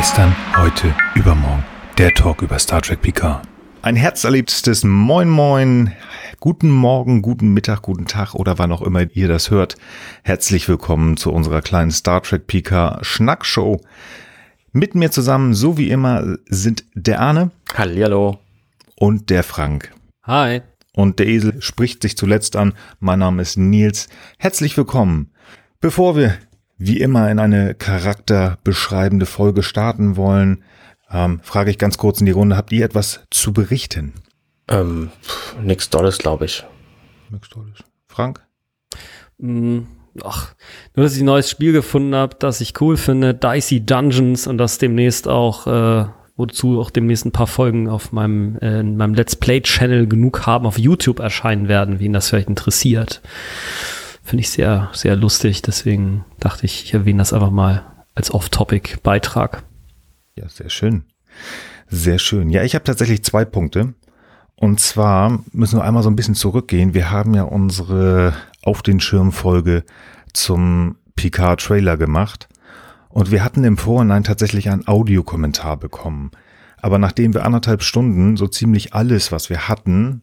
Gestern, heute, übermorgen. Der Talk über Star Trek Picard. Ein herzerliebstes Moin Moin. Guten Morgen, guten Mittag, guten Tag oder wann auch immer ihr das hört. Herzlich willkommen zu unserer kleinen Star Trek Picard Schnackshow. Mit mir zusammen, so wie immer, sind der Arne. Hallihallo. Und der Frank. Hi. Und der Esel spricht sich zuletzt an. Mein Name ist Nils. Herzlich willkommen. Bevor wir wie immer in eine charakterbeschreibende Folge starten wollen, ähm, frage ich ganz kurz in die Runde, habt ihr etwas zu berichten? Ähm, nix Dolles, glaube ich. Nix Tolles. Frank? Mm, ach, nur, dass ich ein neues Spiel gefunden habe, das ich cool finde, Dicey Dungeons und das demnächst auch, äh, wozu auch demnächst ein paar Folgen auf meinem, äh, in meinem Let's Play-Channel genug haben, auf YouTube erscheinen werden, wen das vielleicht interessiert. Finde ich sehr, sehr lustig, deswegen dachte ich, ich erwähne das einfach mal als Off-Topic-Beitrag. Ja, sehr schön. Sehr schön. Ja, ich habe tatsächlich zwei Punkte. Und zwar müssen wir einmal so ein bisschen zurückgehen. Wir haben ja unsere Auf den Schirm Folge zum Picard Trailer gemacht. Und wir hatten im Vorhinein tatsächlich einen Audiokommentar bekommen. Aber nachdem wir anderthalb Stunden so ziemlich alles, was wir hatten,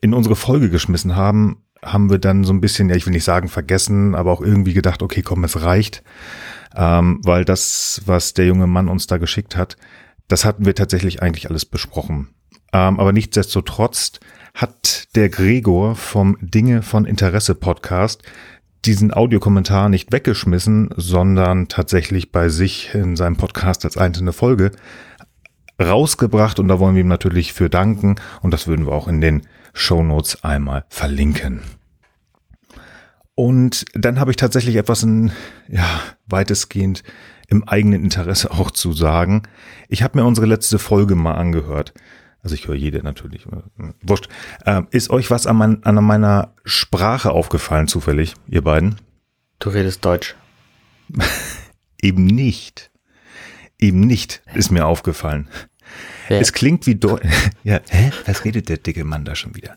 in unsere Folge geschmissen haben, haben wir dann so ein bisschen, ja, ich will nicht sagen vergessen, aber auch irgendwie gedacht, okay, komm, es reicht. Ähm, weil das, was der junge Mann uns da geschickt hat, das hatten wir tatsächlich eigentlich alles besprochen. Ähm, aber nichtsdestotrotz hat der Gregor vom Dinge von Interesse Podcast diesen Audiokommentar nicht weggeschmissen, sondern tatsächlich bei sich in seinem Podcast als einzelne Folge rausgebracht und da wollen wir ihm natürlich für danken und das würden wir auch in den Shownotes einmal verlinken. Und dann habe ich tatsächlich etwas in, ja, weitestgehend im eigenen Interesse auch zu sagen. Ich habe mir unsere letzte Folge mal angehört. Also ich höre jede natürlich. Wurscht. Äh, ist euch was an, mein, an meiner Sprache aufgefallen zufällig, ihr beiden? Du redest Deutsch. Eben nicht. Eben nicht ist mir aufgefallen. Ja. Es klingt wie Deutsch. ja, hä? Was redet der dicke Mann da schon wieder?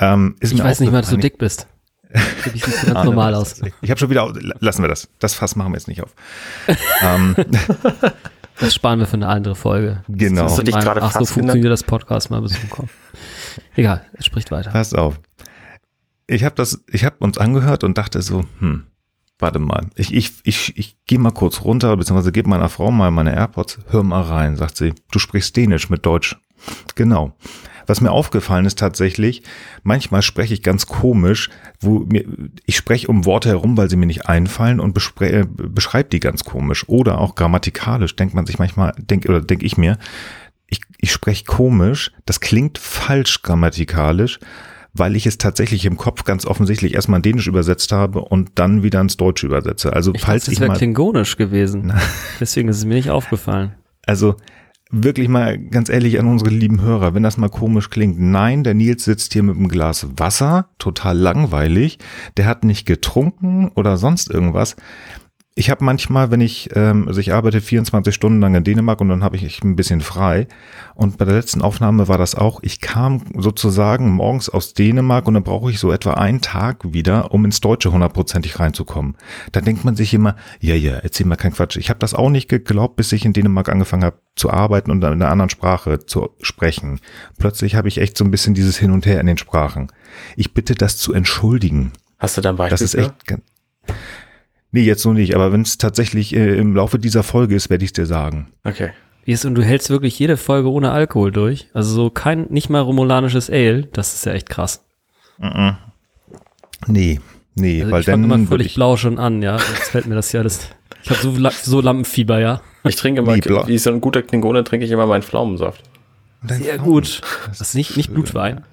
Ähm, ist Ich weiß nicht mal, dass du dick bist. Dich siehst ganz Ah, normal aus. Ich habe schon wieder, lassen wir das. Das Fass machen wir jetzt nicht auf. ähm, Das sparen wir für eine andere Folge. Genau. Hast du dich gerade Ach, so funktioniert das Podcast mal besuchen kommen. Egal, es spricht weiter. pass auf. Ich habe das, ich habe uns angehört und dachte so, hm, warte mal. Ich, ich, ich, ich gehe mal kurz runter, beziehungsweise gebe meiner Frau mal meine AirPods, hör mal rein, sagt sie. Du sprichst Dänisch mit Deutsch. Genau. Was mir aufgefallen ist tatsächlich, manchmal spreche ich ganz komisch, wo mir, ich spreche um Worte herum, weil sie mir nicht einfallen und bespre- äh, beschreibe die ganz komisch. Oder auch grammatikalisch denkt man sich manchmal, denk, oder denke ich mir, ich, ich spreche komisch, das klingt falsch grammatikalisch, weil ich es tatsächlich im Kopf ganz offensichtlich erstmal in Dänisch übersetzt habe und dann wieder ins Deutsche übersetze. Also Ich falls dachte, ich wäre mal, klingonisch gewesen. Deswegen ist es mir nicht aufgefallen. also wirklich mal ganz ehrlich an unsere lieben Hörer, wenn das mal komisch klingt. Nein, der Nils sitzt hier mit einem Glas Wasser, total langweilig. Der hat nicht getrunken oder sonst irgendwas. Ich habe manchmal, wenn ich, ähm, also ich arbeite 24 Stunden lang in Dänemark und dann habe ich ein bisschen frei. Und bei der letzten Aufnahme war das auch. Ich kam sozusagen morgens aus Dänemark und dann brauche ich so etwa einen Tag wieder, um ins Deutsche hundertprozentig reinzukommen. Da denkt man sich immer, ja, ja, erzähl mal kein Quatsch. Ich habe das auch nicht geglaubt, bis ich in Dänemark angefangen habe zu arbeiten und in einer anderen Sprache zu sprechen. Plötzlich habe ich echt so ein bisschen dieses Hin und Her in den Sprachen. Ich bitte das zu entschuldigen. Hast du da ein Beispiel Das ist echt. Nee, jetzt noch nicht, aber wenn es tatsächlich äh, im Laufe dieser Folge ist, werde ich es dir sagen. Okay. Wie ist, und du hältst wirklich jede Folge ohne Alkohol durch. Also so kein, nicht mal romulanisches Ale. Das ist ja echt krass. Nee, nee, Also weil ich fange dann immer völlig ich, blau schon an, ja. Jetzt fällt mir das ja alles. Ich habe so, so Lampenfieber, ja. Ich trinke immer, Wie wie so ein guter Klingone, trinke ich immer meinen Pflaumensaft. Sehr gut. Das ist nicht, nicht Blutwein.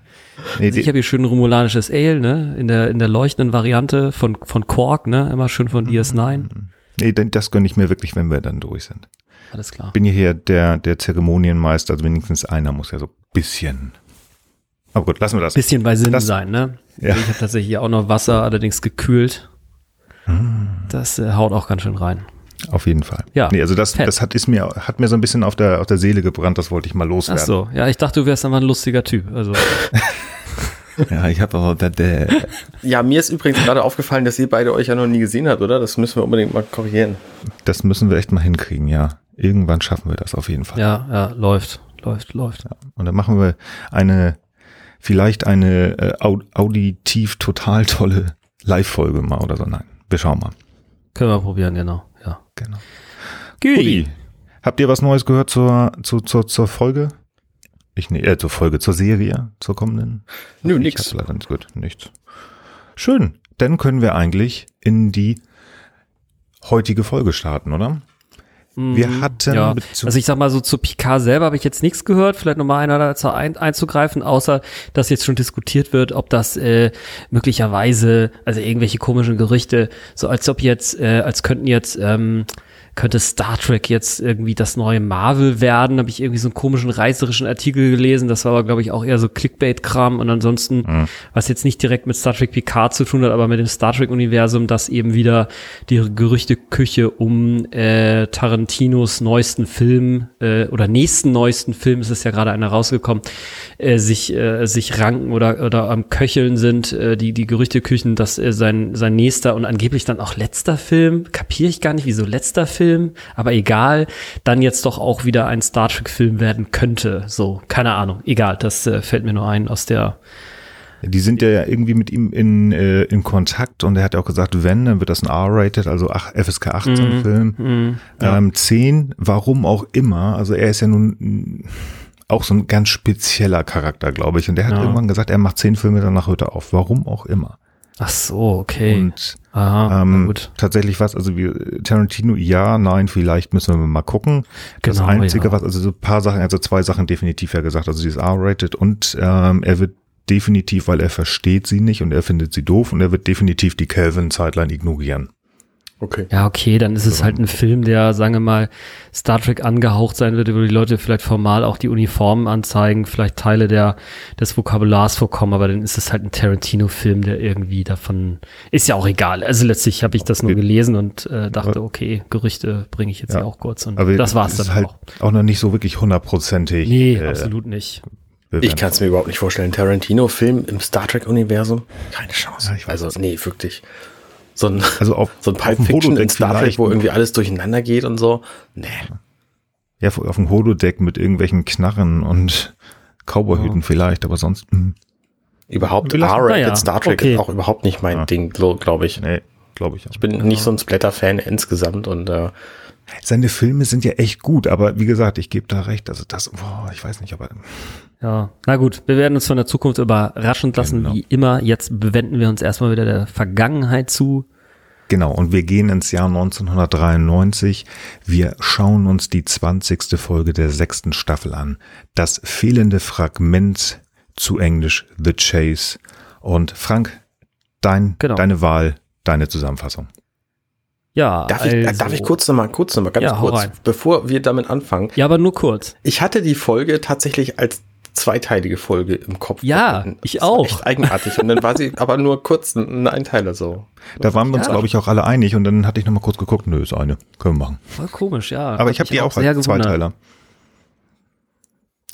Nee, Also ich habe hier schön romulanisches Ale, ne? In der, in der leuchtenden Variante von, von Kork, ne? Immer schön von DS9. nee, denn das gönne ich mir wirklich, wenn wir dann durch sind. Alles klar. Bin hier der, der Zeremonienmeister, also wenigstens einer muss ja so ein bisschen. Aber gut, lassen wir das. Bisschen bei Sinn Das- sein, ne? Ja. Ich habe tatsächlich auch noch Wasser, allerdings gekühlt. Das äh, haut auch ganz schön rein. Auf jeden Fall. Ja, Nee, also das, fett. das hat, ist mir, hat mir so ein bisschen auf der, auf der Seele gebrannt, das wollte ich mal Ach loswerden. so, ja, ich dachte, du wärst einfach ein lustiger Typ. Also, Ja, ich habe aber der, der, Ja, mir ist übrigens gerade aufgefallen, dass ihr beide euch ja noch nie gesehen habt, oder? Das müssen wir unbedingt mal korrigieren. das müssen wir echt mal hinkriegen, ja. Irgendwann schaffen wir das auf jeden Fall. Ja, ja, läuft, läuft, läuft. Ja. Und dann machen wir eine, vielleicht eine äh, au auditiv total tolle Live-Folge mal oder so. Nein, wir schauen mal. Können wir probieren, genau. Genau. Uli, habt ihr was Neues gehört zur, zur, zur, zur Folge? Ich, ne, äh, zur Folge, zur Serie, zur kommenden? Nö, Ich nix. hab leider nicht gut, nichts. Schön. Dann können wir eigentlich in die heutige Folge starten, oder? Wir hatten Mm, ja, also ich sag mal so zu Picard selber habe ich jetzt nichts gehört, vielleicht nochmal einer dazu ein, einzugreifen, außer dass jetzt schon diskutiert wird, ob das äh, möglicherweise, also irgendwelche komischen Gerüchte, so als ob jetzt, äh, als könnten jetzt, ähm, könnte Star Trek jetzt irgendwie das neue Marvel werden, habe ich irgendwie so einen komischen reißerischen Artikel gelesen, das war aber glaube ich auch eher so Clickbait-Kram. Und ansonsten, was jetzt nicht direkt mit Star Trek Picard zu tun hat, aber mit dem Star Trek-Universum, dass eben wieder die Gerüchteküche um äh, Tarantinos neuesten Film äh, oder nächsten neuesten Film, es ist ja gerade einer rausgekommen, äh, sich, äh, sich ranken oder, oder am Köcheln sind, äh, die, die Gerüchteküchen, dass äh, sein, sein nächster und angeblich dann auch letzter Film, kapiere ich gar nicht, wieso letzter Film, aber egal, dann jetzt doch auch wieder ein Star Trek-Film werden könnte. So, keine Ahnung, egal, das äh, fällt mir nur ein aus der Die sind ja irgendwie mit ihm in, äh, in Kontakt und er hat ja auch gesagt, wenn, dann wird das ein R-Rated, also ach, FSK 18 Film. Ähm, 10, warum auch immer. Also er ist ja nun auch so ein ganz spezieller Charakter, glaube ich. Und der hat Ja. irgendwann gesagt, er macht 10 Filme, danach hört er auf. Warum auch immer. Ach so, okay. Und Aha, ähm, gut. tatsächlich was, also wir, Tarantino, ja, nein, vielleicht müssen wir mal gucken. Das Genau, Einzige, ja. was, also so ein paar Sachen, also zwei Sachen definitiv ja gesagt, also sie ist R-rated und ähm, er wird definitiv, weil er versteht sie nicht und er findet sie doof und er wird definitiv die Kelvin-Zeitline ignorieren. Okay. Ja, okay, dann ist es halt ein Film, der, sagen wir mal, Star Trek angehaucht sein wird, wo die Leute vielleicht formal auch die Uniformen anzeigen, vielleicht Teile der, des Vokabulars vorkommen, aber dann ist es halt ein Tarantino-Film, der irgendwie davon, ist ja auch egal. Also letztlich habe ich das nur gelesen und äh, dachte, okay, Gerüchte bringe ich jetzt Ja. auch kurz und Aber das war's es dann halt auch. auch noch nicht so wirklich hundertprozentig. Nee, äh, absolut nicht. Ich kann es mir überhaupt nicht vorstellen. Tarantino-Film im Star Trek-Universum? Keine Chance. Ja, ich weiß also, nee, wirklich. So ein, Also auf, so ein dem Fiction in Holodeck Star Trek, vielleicht. wo irgendwie alles durcheinander geht und so. Nee. Ja, auf dem Holodeck mit irgendwelchen Knarren und Cowboyhüten vielleicht, aber sonst, hm, Überhaupt R-Rated Naja, Star Trek okay. ist auch überhaupt nicht mein Ding, glaube ich. nee, glaube ich. auch. Ich bin nicht so ein Splatter-Fan insgesamt und äh, Seine Filme sind ja echt gut, aber wie gesagt, ich gebe da recht. Also das, boah, ich weiß nicht, aber Ja, na gut, wir werden uns von der Zukunft überraschen lassen, Genau. wie immer. Jetzt bewenden wir uns erstmal wieder der Vergangenheit zu. genau. Und wir gehen ins Jahr 1993. Wir schauen uns die 20. Folge der sechsten Staffel an. Das fehlende Fragment zu Englisch The Chase. Und Frank, dein, Genau. deine Wahl, deine Zusammenfassung. Ja, darf, ich, äh, also, darf ich kurz nochmal, kurz nochmal, ganz Ja, kurz, rein. bevor wir damit anfangen. Ja, aber nur kurz. Ich hatte die Folge tatsächlich als zweiteilige Folge im Kopf. Ja, ich auch. Echt eigenartig. Und dann war sie aber nur kurz ein ein Einteiler so. Da waren wir uns, Ja. glaube ich, auch alle einig. Und dann hatte ich nochmal kurz geguckt. Nö, ist eine. Können wir machen. Voll komisch, ja. Aber ich habe die auch sehr als gewundert. Zweiteiler.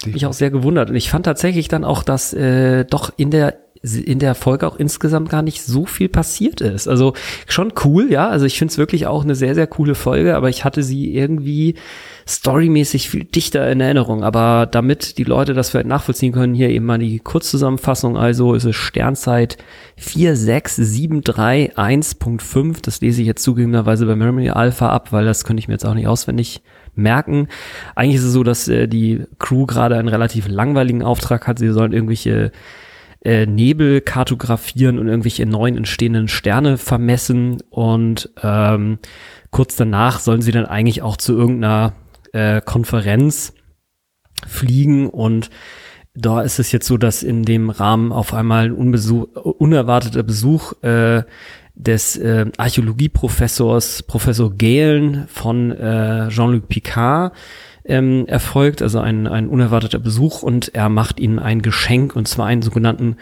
Mich auch sehr gewundert. Und ich fand tatsächlich dann auch, dass äh, doch in der in der Folge auch insgesamt gar nicht so viel passiert ist. Also schon cool, ja. Also ich finde es wirklich auch eine sehr, sehr coole Folge, aber ich hatte sie irgendwie storymäßig viel dichter in Erinnerung. Aber damit die Leute das vielleicht nachvollziehen können, hier eben mal die Kurzzusammenfassung. Also ist es Sternzeit 46731.5. Das lese ich jetzt zugegebenerweise bei Memory Alpha ab, weil das könnte ich mir jetzt auch nicht auswendig merken. Eigentlich ist es so, dass äh, die Crew gerade einen relativ langweiligen Auftrag hat. Sie sollen irgendwelche äh, Nebel kartografieren und irgendwelche neuen entstehenden Sterne vermessen. Und ähm, kurz danach sollen sie dann eigentlich auch zu irgendeiner äh, Konferenz fliegen. Und da ist es jetzt so, dass in dem Rahmen auf einmal ein unbesuch, unerwarteter Besuch äh, des äh, Archäologieprofessors Professor Gehlen von äh, Jean-Luc Picard ähm, erfolgt, also ein, ein unerwarteter Besuch und er macht ihnen ein Geschenk und zwar einen sogenannten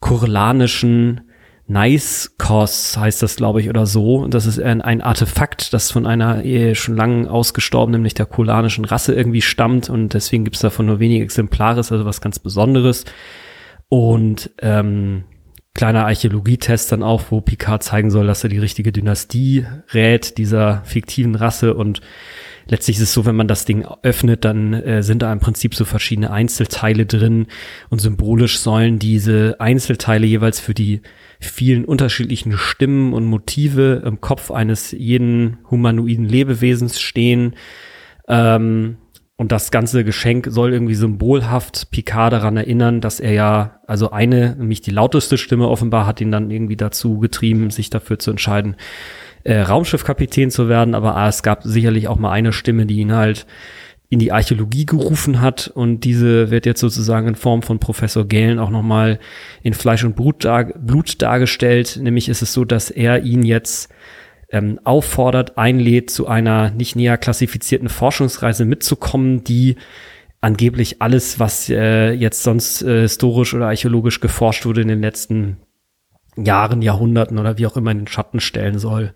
kurlanischen Nice Cos heißt das, glaube ich, oder so. Und das ist ein, ein Artefakt, das von einer eh schon lang ausgestorbenen, nämlich der kulanischen Rasse irgendwie stammt und deswegen gibt es davon nur wenige Exemplare, also was ganz Besonderes. Und ähm, kleiner Archäologietest dann auch, wo Picard zeigen soll, dass er die richtige Dynastie rät dieser fiktiven Rasse und letztlich ist es so, wenn man das Ding öffnet, dann äh, sind da im Prinzip so verschiedene Einzelteile drin und symbolisch sollen diese Einzelteile jeweils für die vielen unterschiedlichen Stimmen und Motive im Kopf eines jeden humanoiden Lebewesens stehen. Ähm, und das ganze Geschenk soll irgendwie symbolhaft Picard daran erinnern, dass er ja, also eine, nämlich die lauteste Stimme offenbar, hat ihn dann irgendwie dazu getrieben, sich dafür zu entscheiden, äh, Raumschiffkapitän zu werden. Aber ah, es gab sicherlich auch mal eine Stimme, die ihn halt in die Archäologie gerufen hat und diese wird jetzt sozusagen in Form von Professor Galen auch nochmal in Fleisch und Blut, dar Blut dargestellt. Nämlich ist es so, dass er ihn jetzt ähm, auffordert, einlädt, zu einer nicht näher klassifizierten Forschungsreise mitzukommen, die angeblich alles, was äh, jetzt sonst äh, historisch oder archäologisch geforscht wurde in den letzten Jahren, Jahrhunderten oder wie auch immer in den Schatten stellen soll.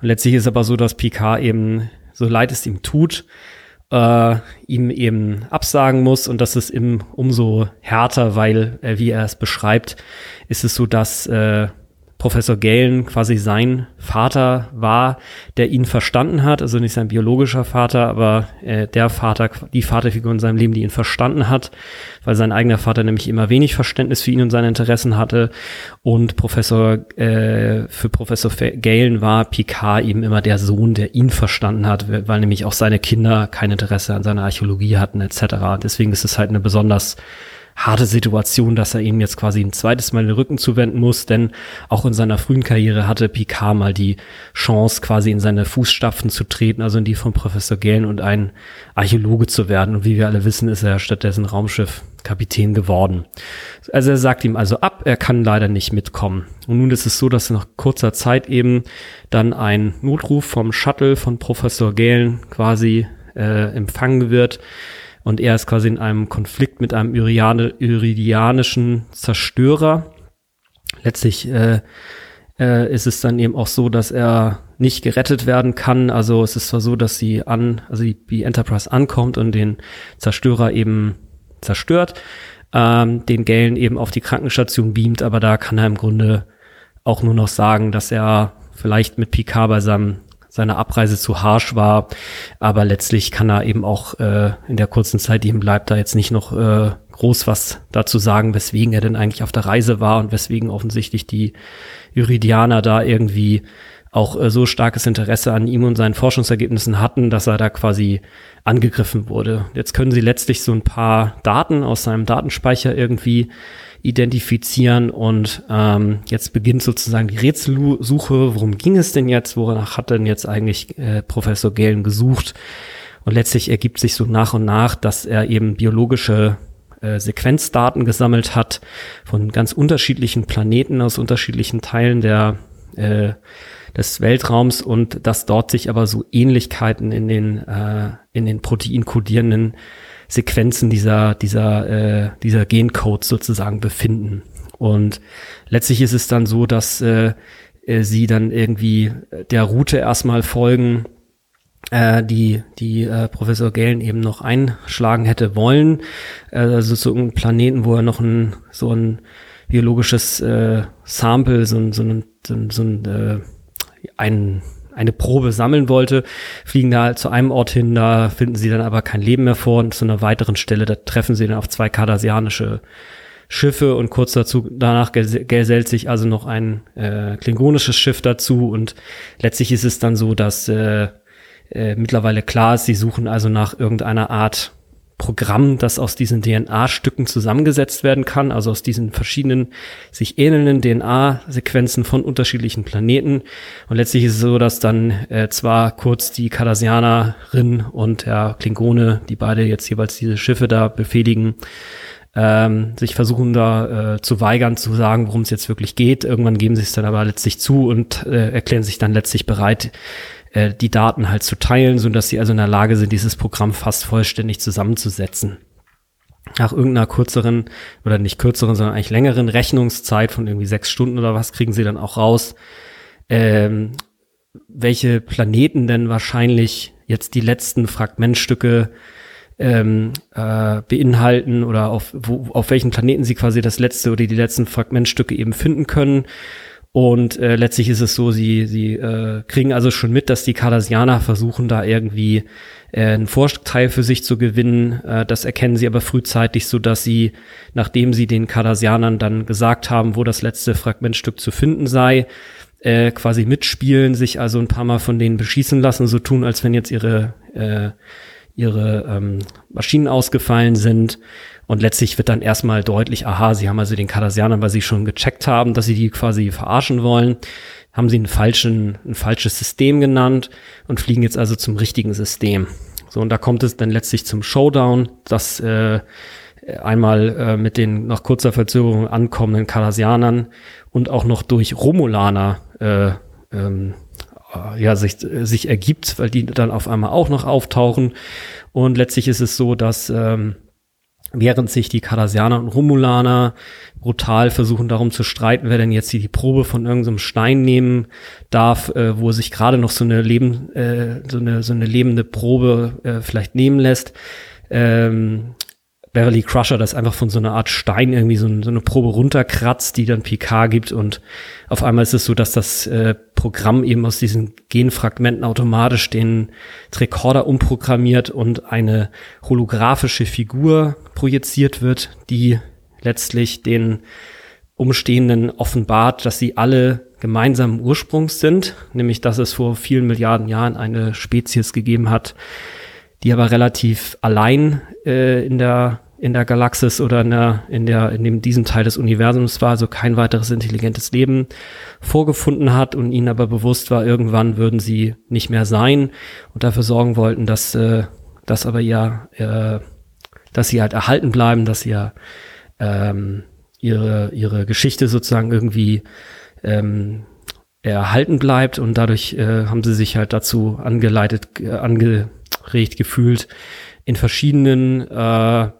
Und letztlich ist aber so, dass Picard eben, so leid es ihm tut, äh, ihm eben absagen muss und das ist ihm umso härter, weil, äh, wie er es beschreibt, ist es so, dass äh, Professor Galen quasi sein Vater war, der ihn verstanden hat, also nicht sein biologischer Vater, aber äh, der Vater, die Vaterfigur in seinem Leben, die ihn verstanden hat, weil sein eigener Vater nämlich immer wenig Verständnis für ihn und seine Interessen hatte. Und Professor, äh, für Professor Galen war Picard eben immer der Sohn, der ihn verstanden hat, weil nämlich auch seine Kinder kein Interesse an seiner Archäologie hatten, etc. Deswegen ist es halt eine besonders harte Situation, dass er ihm jetzt quasi ein zweites Mal den Rücken zuwenden muss, denn auch in seiner frühen Karriere hatte Picard mal die Chance, quasi in seine Fußstapfen zu treten, also in die von Professor Galen und ein Archäologe zu werden. Und wie wir alle wissen, ist er stattdessen Raumschiffkapitän geworden. Also er sagt ihm also ab, er kann leider nicht mitkommen. Und nun ist es so, dass nach kurzer Zeit eben dann ein Notruf vom Shuttle von Professor Galen quasi äh, empfangen wird und er ist quasi in einem Konflikt mit einem Iriane, iridianischen Zerstörer. Letztlich äh, äh, ist es dann eben auch so, dass er nicht gerettet werden kann. Also es ist zwar so, dass sie an, also die, die Enterprise ankommt und den Zerstörer eben zerstört, ähm, den Galen eben auf die Krankenstation beamt, aber da kann er im Grunde auch nur noch sagen, dass er vielleicht mit Picard bei seinem seine Abreise zu harsch war. Aber letztlich kann er eben auch äh, in der kurzen Zeit, die ihm bleibt, da jetzt nicht noch äh, groß was dazu sagen, weswegen er denn eigentlich auf der Reise war und weswegen offensichtlich die Iridianer da irgendwie auch äh, so starkes Interesse an ihm und seinen Forschungsergebnissen hatten, dass er da quasi angegriffen wurde. Jetzt können sie letztlich so ein paar Daten aus seinem Datenspeicher irgendwie identifizieren und ähm, jetzt beginnt sozusagen die Rätselsuche, worum ging es denn jetzt, wonach hat denn jetzt eigentlich äh, Professor Galen gesucht? Und letztlich ergibt sich so nach und nach, dass er eben biologische äh, Sequenzdaten gesammelt hat von ganz unterschiedlichen Planeten aus unterschiedlichen Teilen der äh, des Weltraums und dass dort sich aber so Ähnlichkeiten in den äh, in den proteinkodierenden Sequenzen dieser, dieser, äh, dieser Gencodes sozusagen befinden. Und letztlich ist es dann so, dass äh, äh, sie dann irgendwie der Route erstmal folgen, äh, die, die äh, Professor Galen eben noch einschlagen hätte wollen. Äh, also so ein Planeten, wo er noch ein, so ein biologisches äh, Sample, so ein, so ein, so ein, so ein, äh, ein eine Probe sammeln wollte, fliegen da zu einem Ort hin, da finden sie dann aber kein Leben mehr vor. Und zu einer weiteren Stelle, da treffen sie dann auf zwei kardasianische Schiffe und kurz dazu danach gesellt sich also noch ein äh, klingonisches Schiff dazu. Und letztlich ist es dann so, dass äh, äh, mittlerweile klar ist, sie suchen also nach irgendeiner Art Programm, das aus diesen DNA-Stücken zusammengesetzt werden kann, also aus diesen verschiedenen sich ähnelnden DNA-Sequenzen von unterschiedlichen Planeten. Und letztlich ist es so, dass dann äh, zwar kurz die Cardassianerin und der Klingone, die beide jetzt jeweils diese Schiffe da befehligen, ähm, sich versuchen da äh, zu weigern, zu sagen, worum es jetzt wirklich geht. Irgendwann geben sie es dann aber letztlich zu und äh, erklären sich dann letztlich bereit, äh, die Daten halt zu teilen, so dass sie also in der Lage sind, dieses Programm fast vollständig zusammenzusetzen. Nach irgendeiner kürzeren oder nicht kürzeren, sondern eigentlich längeren Rechnungszeit von irgendwie sechs Stunden oder was kriegen sie dann auch raus, ähm, welche Planeten denn wahrscheinlich jetzt die letzten Fragmentstücke ähm, äh, beinhalten oder auf, wo, auf welchen Planeten sie quasi das letzte oder die letzten Fragmentstücke eben finden können. Und äh, letztlich ist es so, sie, sie äh, kriegen also schon mit, dass die Cardassianer versuchen, da irgendwie äh, einen Vorteil für sich zu gewinnen. Äh, das erkennen sie aber frühzeitig, so dass sie, nachdem sie den Cardassianern dann gesagt haben, wo das letzte Fragmentstück zu finden sei, äh, quasi mitspielen, sich also ein paar Mal von denen beschießen lassen, so tun, als wenn jetzt ihre, äh, ihre ähm, Maschinen ausgefallen sind. Und letztlich wird dann erstmal deutlich, aha, sie haben also den Cardassianern, weil sie schon gecheckt haben, dass sie die quasi verarschen wollen, haben sie einen falschen, ein falsches System genannt und fliegen jetzt also zum richtigen System. So, und da kommt es dann letztlich zum Showdown, dass äh, einmal äh, mit den nach kurzer Verzögerung ankommenden Cardassianern und auch noch durch Romulaner äh, ähm, äh, ja, sich, sich ergibt, weil die dann auf einmal auch noch auftauchen. Und letztlich ist es so, dass ähm, während sich die Cardassianer und Romulaner brutal versuchen darum zu streiten, wer denn jetzt hier die Probe von irgendeinem Stein nehmen darf, äh, wo sich gerade noch so eine Leben, äh, so eine so eine lebende Probe äh, vielleicht nehmen lässt, ähm, Beverly Crusher das einfach von so einer Art Stein irgendwie so, so eine Probe runterkratzt, die dann PK gibt und auf einmal ist es so, dass das äh, Programm eben aus diesen Genfragmenten automatisch den Rekorder umprogrammiert und eine holographische Figur projiziert wird, die letztlich den Umstehenden offenbart, dass sie alle gemeinsamen Ursprungs sind, nämlich dass es vor vielen Milliarden Jahren eine Spezies gegeben hat, die aber relativ allein äh, in der in der Galaxis oder in, der, in, der, in dem, diesem Teil des Universums war, also kein weiteres intelligentes Leben vorgefunden hat und ihnen aber bewusst war, irgendwann würden sie nicht mehr sein und dafür sorgen wollten, dass, äh, dass aber ja, äh, dass sie halt erhalten bleiben, dass sie ja ähm, ihre, ihre Geschichte sozusagen irgendwie ähm, erhalten bleibt und dadurch äh, haben sie sich halt dazu angeleitet, äh, angeregt gefühlt, in verschiedenen äh,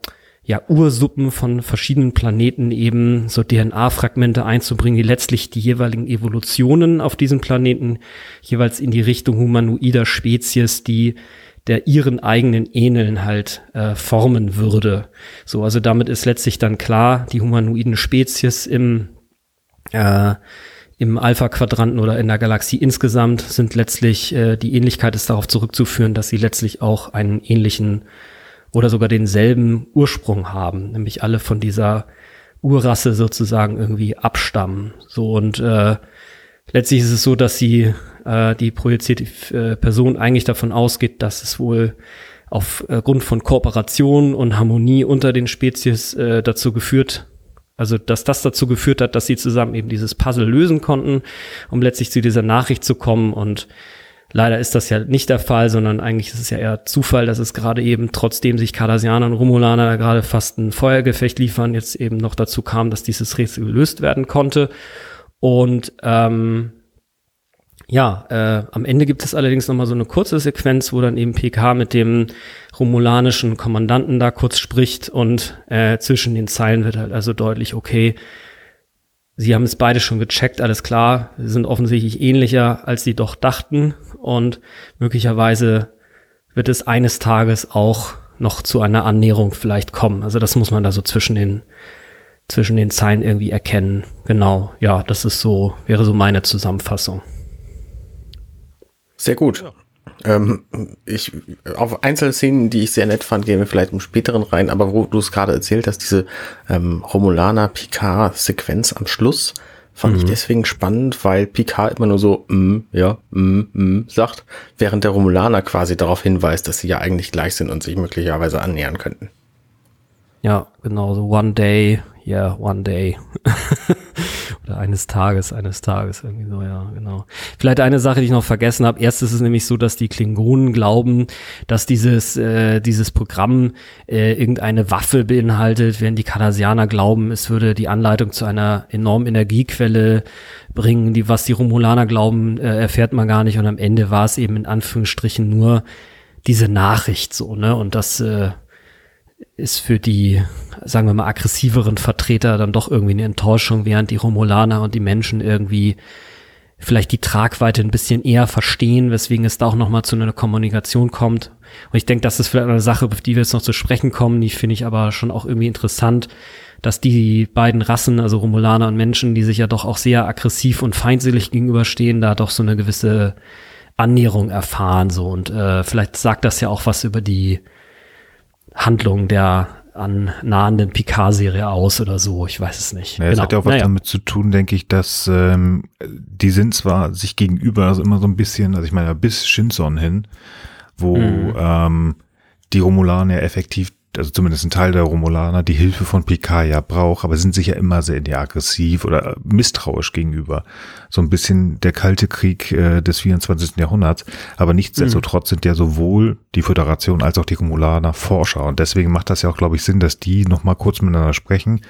ja, Ursuppen von verschiedenen Planeten eben so DNA-Fragmente einzubringen, die letztlich die jeweiligen Evolutionen auf diesem Planeten jeweils in die Richtung humanoider Spezies, die der ihren eigenen ähneln halt äh, formen würde. So, also damit ist letztlich dann klar, die humanoiden Spezies im äh, im Alpha-Quadranten oder in der Galaxie insgesamt sind letztlich, äh, die Ähnlichkeit ist darauf zurückzuführen, dass sie letztlich auch einen ähnlichen oder sogar denselben Ursprung haben, nämlich alle von dieser Urrasse sozusagen irgendwie abstammen. So und äh, letztlich ist es so, dass sie äh, die projizierte äh, Person eigentlich davon ausgeht, dass es wohl aufgrund von Kooperation und Harmonie unter den Spezies äh, dazu geführt, also dass das dazu geführt hat, dass sie zusammen eben dieses Puzzle lösen konnten, um letztlich zu dieser Nachricht zu kommen und Leider ist das ja nicht der Fall, sondern eigentlich ist es ja eher Zufall, dass es gerade eben, trotzdem sich Cardassianer und Romulaner gerade fast ein Feuergefecht liefern, jetzt eben noch dazu kam, dass dieses Rätsel gelöst werden konnte. Und ähm, ja, äh, am Ende gibt es allerdings noch mal so eine kurze Sequenz, wo dann eben PK mit dem romulanischen Kommandanten da kurz spricht und äh, zwischen den Zeilen wird halt also deutlich, okay, Sie haben es beide schon gecheckt, alles klar, sie sind offensichtlich ähnlicher, als sie doch dachten und möglicherweise wird es eines Tages auch noch zu einer Annäherung vielleicht kommen. Also das muss man da so zwischen den zwischen den Zeilen irgendwie erkennen. Genau, ja, das ist so, wäre so meine Zusammenfassung. Sehr gut. Ähm, ich, auf einzelne Szenen, die ich sehr nett fand, gehen wir vielleicht im späteren rein, aber wo du es gerade erzählt hast, diese ähm, Romulaner-Picard-Sequenz am Schluss, fand mhm. ich deswegen spannend, weil Picard immer nur so, mm, ja, mm, mm, sagt, während der Romulaner quasi darauf hinweist, dass sie ja eigentlich gleich sind und sich möglicherweise annähern könnten. Ja, genau, so one day, yeah, one day. Oder eines Tages, eines Tages, irgendwie so, ja, genau. Vielleicht eine Sache, die ich noch vergessen habe. Erst ist es nämlich so, dass die Klingonen glauben, dass dieses, äh, dieses Programm äh, irgendeine Waffe beinhaltet, während die Cardassianer glauben, es würde die Anleitung zu einer enormen Energiequelle bringen. Die, was die Romulaner glauben, äh, erfährt man gar nicht. Und am Ende war es eben in Anführungsstrichen nur diese Nachricht so, ne? Und das äh, ist für die, sagen wir mal, aggressiveren Vertreter dann doch irgendwie eine Enttäuschung, während die Romulaner und die Menschen irgendwie vielleicht die Tragweite ein bisschen eher verstehen, weswegen es da auch nochmal zu einer Kommunikation kommt. Und ich denke, das ist vielleicht eine Sache, auf die wir jetzt noch zu sprechen kommen, die finde ich aber schon auch irgendwie interessant, dass die beiden Rassen, also Romulaner und Menschen, die sich ja doch auch sehr aggressiv und feindselig gegenüberstehen, da doch so eine gewisse Annäherung erfahren so und äh, vielleicht sagt das ja auch was über die Handlung der an nahenden Picard-Serie aus oder so. Ich weiß es nicht. Ja, es genau. hat ja auch was naja. damit zu tun, denke ich, dass ähm, die sind zwar sich gegenüber also immer so ein bisschen, also ich meine bis Shinson hin, wo mhm. ähm, die Romulaner effektiv also zumindest ein Teil der Romulaner, die Hilfe von Picard ja braucht, aber sind sicher immer sehr ja, aggressiv oder misstrauisch gegenüber. So ein bisschen der kalte Krieg äh, des 24. Jahrhunderts. Aber nichtsdestotrotz mhm. sind ja sowohl die Föderation als auch die Romulaner Forscher. Und deswegen macht das ja auch, glaube ich, Sinn, dass die nochmal kurz miteinander sprechen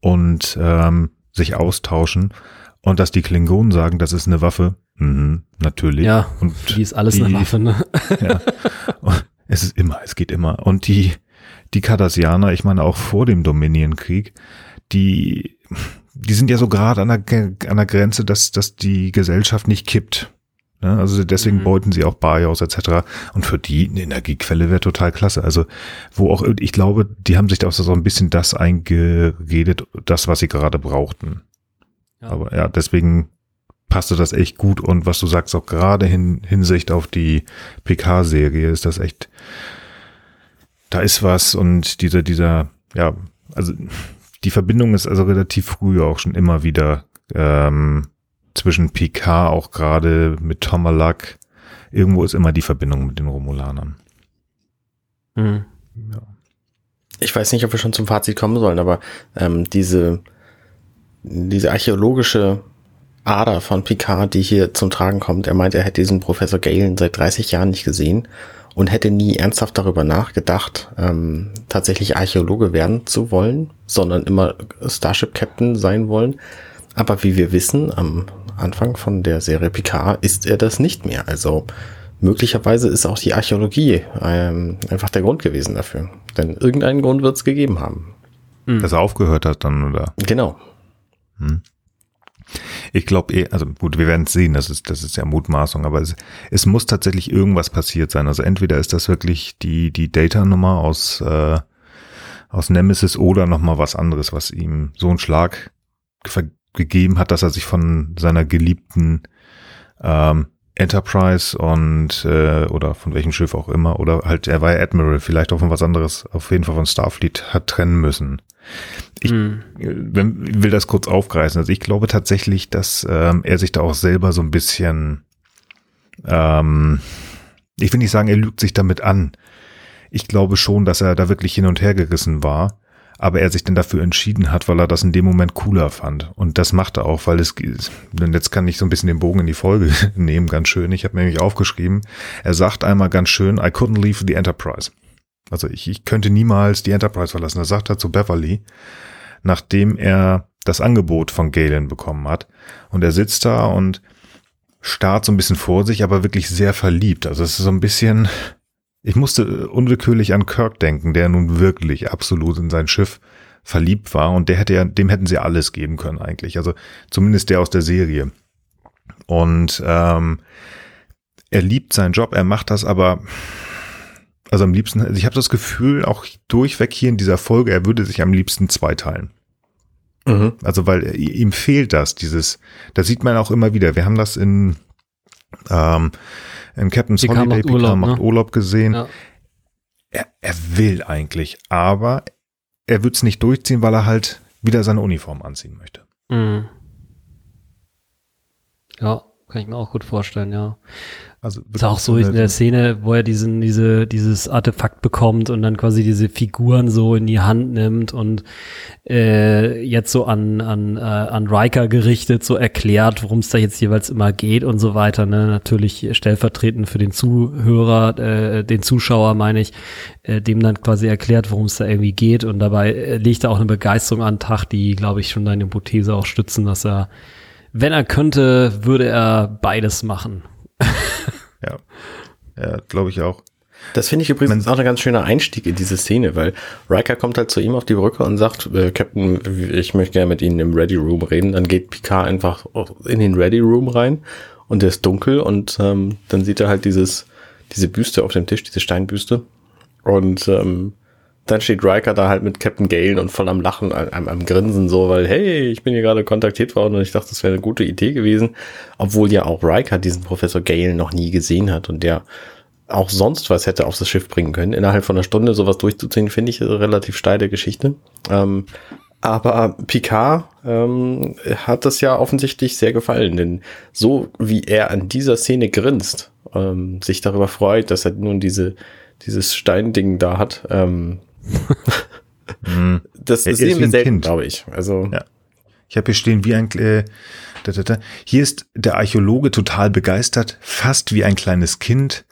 und ähm, sich austauschen. Und dass die Klingonen sagen, das ist eine Waffe. Mhm, natürlich. Ja, und die ist alles die, eine Waffe, ne? ja. Es ist immer, es geht immer. Und die, die Cardassianer, ich meine auch vor dem Dominion-Krieg, die, die sind ja so gerade an der, an der Grenze, dass, dass die Gesellschaft nicht kippt. Ne? Also deswegen mhm. beuten sie auch BIOS etc. Und für die eine Energiequelle wäre total klasse. Also wo auch, ich glaube, die haben sich da auch so ein bisschen das eingeredet, das, was sie gerade brauchten. Ja. Aber ja, deswegen passte das echt gut. Und was du sagst, auch gerade hin, Hinsicht auf die PK-Serie ist das echt da ist was und dieser, dieser, ja, also die Verbindung ist also relativ früh auch schon immer wieder ähm, zwischen Picard auch gerade mit Tomalak. Irgendwo ist immer die Verbindung mit den Romulanern. Mhm. Ja. Ich weiß nicht, ob wir schon zum Fazit kommen sollen, aber ähm, diese, diese archäologische Ader von Picard, die hier zum Tragen kommt, er meint, er hätte diesen Professor Galen seit 30 Jahren nicht gesehen und hätte nie ernsthaft darüber nachgedacht, ähm, tatsächlich Archäologe werden zu wollen, sondern immer Starship Captain sein wollen. Aber wie wir wissen, am Anfang von der Serie Picard ist er das nicht mehr. Also möglicherweise ist auch die Archäologie ähm, einfach der Grund gewesen dafür. Denn irgendeinen Grund wird es gegeben haben. Dass er aufgehört hat dann, oder? Genau. Hm. Ich glaube eh, also gut, wir werden es sehen, das ist, das ist ja Mutmaßung, aber es, es muss tatsächlich irgendwas passiert sein. Also entweder ist das wirklich die, die Data-Nummer aus, äh, aus Nemesis oder nochmal was anderes, was ihm so einen Schlag gegeben hat, dass er sich von seiner geliebten ähm, Enterprise und äh, oder von welchem Schiff auch immer oder halt er war ja Admiral, vielleicht auch von was anderes, auf jeden Fall von Starfleet hat trennen müssen. Ich hm. will das kurz aufgreifen. Also ich glaube tatsächlich, dass ähm, er sich da auch selber so ein bisschen, ähm, ich will nicht sagen, er lügt sich damit an. Ich glaube schon, dass er da wirklich hin und her gerissen war, aber er sich dann dafür entschieden hat, weil er das in dem Moment cooler fand. Und das macht er auch, weil es, denn jetzt kann ich so ein bisschen den Bogen in die Folge nehmen, ganz schön. Ich habe nämlich aufgeschrieben, er sagt einmal ganz schön, I couldn't leave the Enterprise. Also ich, ich könnte niemals die Enterprise verlassen. Das sagt er zu Beverly, nachdem er das Angebot von Galen bekommen hat. Und er sitzt da und starrt so ein bisschen vor sich, aber wirklich sehr verliebt. Also es ist so ein bisschen, ich musste unwillkürlich an Kirk denken, der nun wirklich absolut in sein Schiff verliebt war und der hätte ja, dem hätten sie alles geben können eigentlich. Also zumindest der aus der Serie. Und ähm, er liebt seinen Job, er macht das aber also am liebsten, also ich habe das Gefühl, auch durchweg hier in dieser Folge, er würde sich am liebsten zweiteilen. Mhm. Also weil ihm fehlt das, dieses, das sieht man auch immer wieder. Wir haben das in, ähm, in Captain's Picard Holiday, macht Urlaub, macht ne? Urlaub gesehen. Ja. Er, er will eigentlich, aber er wird es nicht durchziehen, weil er halt wieder seine Uniform anziehen möchte. Mhm. Ja, kann ich mir auch gut vorstellen, ja. Also ist auch so in der Szene, wo er diesen, diese, dieses Artefakt bekommt und dann quasi diese Figuren so in die Hand nimmt und äh, jetzt so an, an, äh, an Riker gerichtet, so erklärt, worum es da jetzt jeweils immer geht und so weiter. Ne? Natürlich stellvertretend für den Zuhörer, äh, den Zuschauer meine ich, äh, dem dann quasi erklärt, worum es da irgendwie geht. Und dabei äh, legt er auch eine Begeisterung an den Tag, die, glaube ich, schon deine Hypothese auch stützen, dass er, wenn er könnte, würde er beides machen. Ja, ja glaube ich auch. Das finde ich übrigens auch ein ganz schöner Einstieg in diese Szene, weil Riker kommt halt zu ihm auf die Brücke und sagt, äh, Captain, ich möchte gerne mit Ihnen im Ready Room reden. Dann geht Picard einfach in den Ready Room rein und der ist dunkel und ähm, dann sieht er halt dieses, diese Büste auf dem Tisch, diese Steinbüste. Und ähm, dann steht Riker da halt mit Captain Galen und voll am Lachen, am, am Grinsen so, weil, hey, ich bin hier gerade kontaktiert worden und ich dachte, das wäre eine gute Idee gewesen. Obwohl ja auch Riker diesen Professor Galen noch nie gesehen hat und der auch sonst was hätte auf das Schiff bringen können. Innerhalb von einer Stunde sowas durchzuziehen, finde ich eine relativ steile Geschichte. Ähm, aber Picard ähm, hat das ja offensichtlich sehr gefallen, denn so wie er an dieser Szene grinst, ähm, sich darüber freut, dass er nun diese, dieses Steinding da hat, ähm, das, das sehen wir selten, glaube ich. Also ja. Ich habe hier stehen wie ein äh, da, da, da. Hier ist der Archäologe total begeistert, fast wie ein kleines Kind,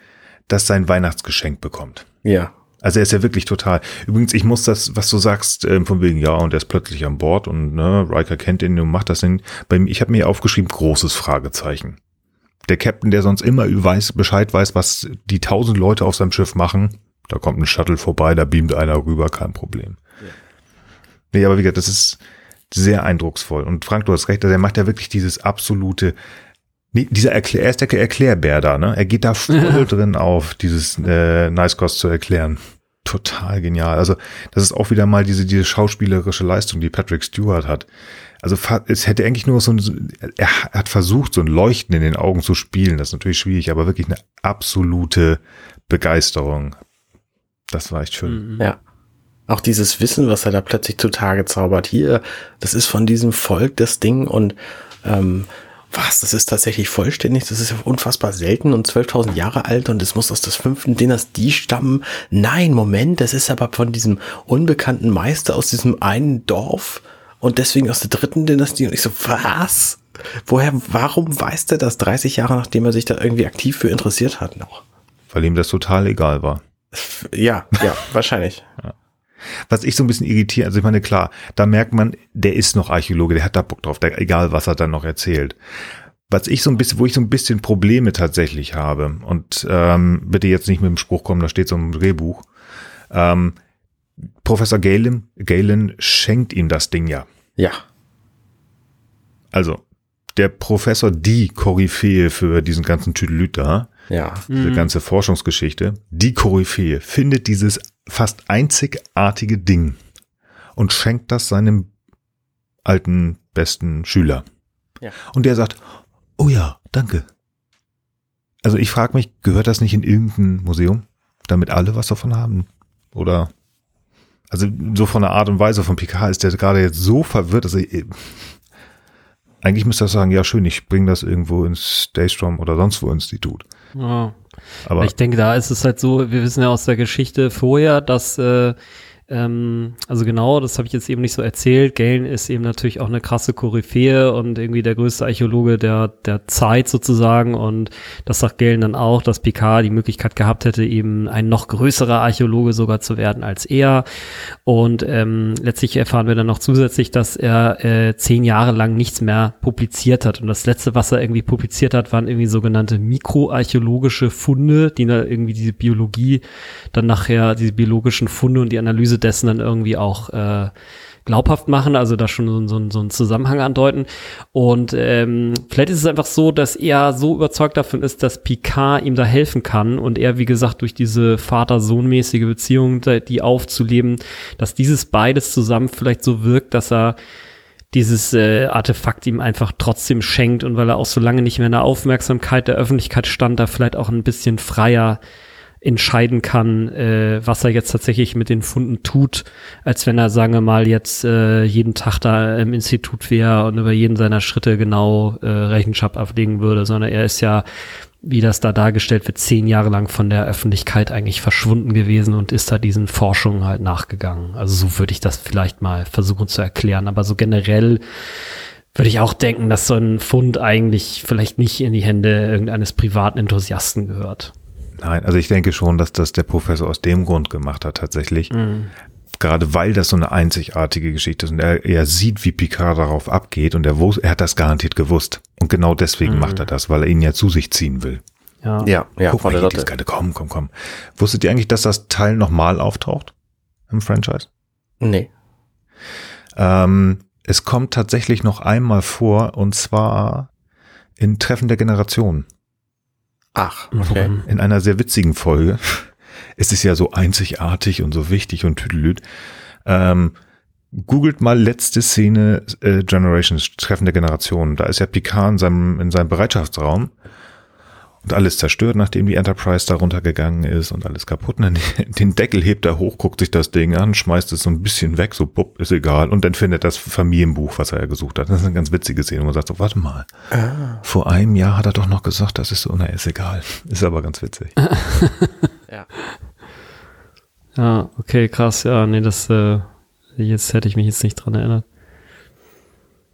das sein Weihnachtsgeschenk bekommt. Ja. Also er ist ja wirklich total. Übrigens, ich muss das, was du sagst, ähm, von wegen, ja, und er ist plötzlich an Bord und ne, Riker kennt ihn und macht das Ding. Bei mir, ich habe mir aufgeschrieben, großes Fragezeichen. Der Captain, der sonst immer weiß, Bescheid weiß, was die tausend Leute auf seinem Schiff machen, da kommt ein Shuttle vorbei, da beamt einer rüber, kein Problem. Ja. Nee, aber wie gesagt, das ist sehr eindrucksvoll. Und Frank, du hast recht, also er macht ja wirklich dieses absolute, Nee, dieser Erklär, er ist der Erklärbär da, ne? Er geht da voll ja. drin auf, dieses äh, Nice Cost zu erklären. Total genial. Also, das ist auch wieder mal diese, diese schauspielerische Leistung, die Patrick Stewart hat. Also, es hätte eigentlich nur so ein, er hat versucht, so ein Leuchten in den Augen zu spielen. Das ist natürlich schwierig, aber wirklich eine absolute Begeisterung. Das war echt schön. Mhm. Ja. Auch dieses Wissen, was er da plötzlich zutage zaubert. Hier, das ist von diesem Volk das Ding und ähm, was, das ist tatsächlich vollständig, das ist ja unfassbar selten und 12.000 Jahre alt und es muss aus der fünften Dynastie stammen. Nein, Moment, das ist aber von diesem unbekannten Meister aus diesem einen Dorf und deswegen aus der dritten Dynastie. Und ich so, was? Woher, warum weiß der das 30 Jahre, nachdem er sich da irgendwie aktiv für interessiert hat noch? Weil ihm das total egal war. Ja, ja, wahrscheinlich. Ja. Was ich so ein bisschen irritiere, also ich meine, klar, da merkt man, der ist noch Archäologe, der hat da Bock drauf, der, egal was er dann noch erzählt. Was ich so ein bisschen, wo ich so ein bisschen Probleme tatsächlich habe, und ähm, bitte jetzt nicht mit dem Spruch kommen, da steht so im Drehbuch, ähm, Professor Galen, Galen schenkt ihm das Ding ja. Ja. Also, der Professor, die Koryphäe für diesen ganzen Tüdelüt da, ja. diese mhm. ganze Forschungsgeschichte, die Koryphäe findet dieses fast einzigartige Ding und schenkt das seinem alten besten Schüler. Ja. Und der sagt, oh ja, danke. Also ich frage mich, gehört das nicht in irgendein Museum, damit alle was davon haben? Oder also so von der Art und Weise von Picard ist der gerade jetzt so verwirrt, dass er eigentlich müsste er sagen, ja schön, ich bringe das irgendwo ins Daystrom oder sonst wo Institut. Ja. Aber ich denke, da ist es halt so, wir wissen ja aus der Geschichte vorher, dass äh, ähm, also genau, das habe ich jetzt eben nicht so erzählt. Galen ist eben natürlich auch eine krasse Koryphäe und irgendwie der größte Archäologe der, der Zeit sozusagen. Und das sagt Galen dann auch, dass Picard die Möglichkeit gehabt hätte, eben ein noch größerer Archäologe sogar zu werden als er. Und ähm, letztlich erfahren wir dann noch zusätzlich, dass er äh, zehn Jahre lang nichts mehr publiziert hat. Und das letzte, was er irgendwie publiziert hat, waren irgendwie sogenannte mikroarchäologische Funde, die irgendwie diese Biologie dann nachher, diese biologischen Funde und die Analyse dessen dann irgendwie auch äh, glaubhaft machen, also da schon so, so, so einen Zusammenhang andeuten. Und ähm, vielleicht ist es einfach so, dass er so überzeugt davon ist, dass Picard ihm da helfen kann und er, wie gesagt, durch diese Vater-Sohn-mäßige Beziehung, die aufzuleben, dass dieses beides zusammen vielleicht so wirkt, dass er dieses äh, Artefakt ihm einfach trotzdem schenkt und weil er auch so lange nicht mehr in der Aufmerksamkeit der Öffentlichkeit stand, da vielleicht auch ein bisschen freier entscheiden kann, äh, was er jetzt tatsächlich mit den Funden tut, als wenn er, sagen wir mal, jetzt äh, jeden Tag da im Institut wäre und über jeden seiner Schritte genau äh, Rechenschaft ablegen würde, sondern er ist ja, wie das da dargestellt wird, zehn Jahre lang von der Öffentlichkeit eigentlich verschwunden gewesen und ist da diesen Forschungen halt nachgegangen. Also so würde ich das vielleicht mal versuchen zu erklären, aber so generell würde ich auch denken, dass so ein Fund eigentlich vielleicht nicht in die Hände irgendeines privaten Enthusiasten gehört. Nein, also ich denke schon, dass das der Professor aus dem Grund gemacht hat, tatsächlich. Mhm. Gerade weil das so eine einzigartige Geschichte ist und er, er sieht, wie Picard darauf abgeht und er, er hat das garantiert gewusst. Und genau deswegen mhm. macht er das, weil er ihn ja zu sich ziehen will. Ja, Ja, ja, Guck mal der hier, Lotte. geile, komm, komm, komm. Wusstet ihr eigentlich, dass das Teil nochmal auftaucht im Franchise? Nee. Ähm, es kommt tatsächlich noch einmal vor und zwar in Treffen der Generation. Ach, okay. In einer sehr witzigen Folge. Es ist ja so einzigartig und so wichtig und tüdelüt. Ähm, googelt mal letzte Szene äh, Generations, Treffen der Generation. Da ist ja Picard in seinem, in seinem Bereitschaftsraum und alles zerstört, nachdem die Enterprise da runtergegangen ist und alles kaputt. Und dann den Deckel hebt er hoch, guckt sich das Ding an, schmeißt es so ein bisschen weg, so bupp, ist egal. Und dann findet das Familienbuch, was er ja gesucht hat. Das ist eine ganz witzige Szene, wo man sagt so, warte mal, vor einem Jahr hat er doch noch gesagt, das ist so, na, ist egal. Ist aber ganz witzig. Ja. Ja, okay, krass. Ja, nee, das, äh, jetzt hätte ich mich jetzt nicht dran erinnert.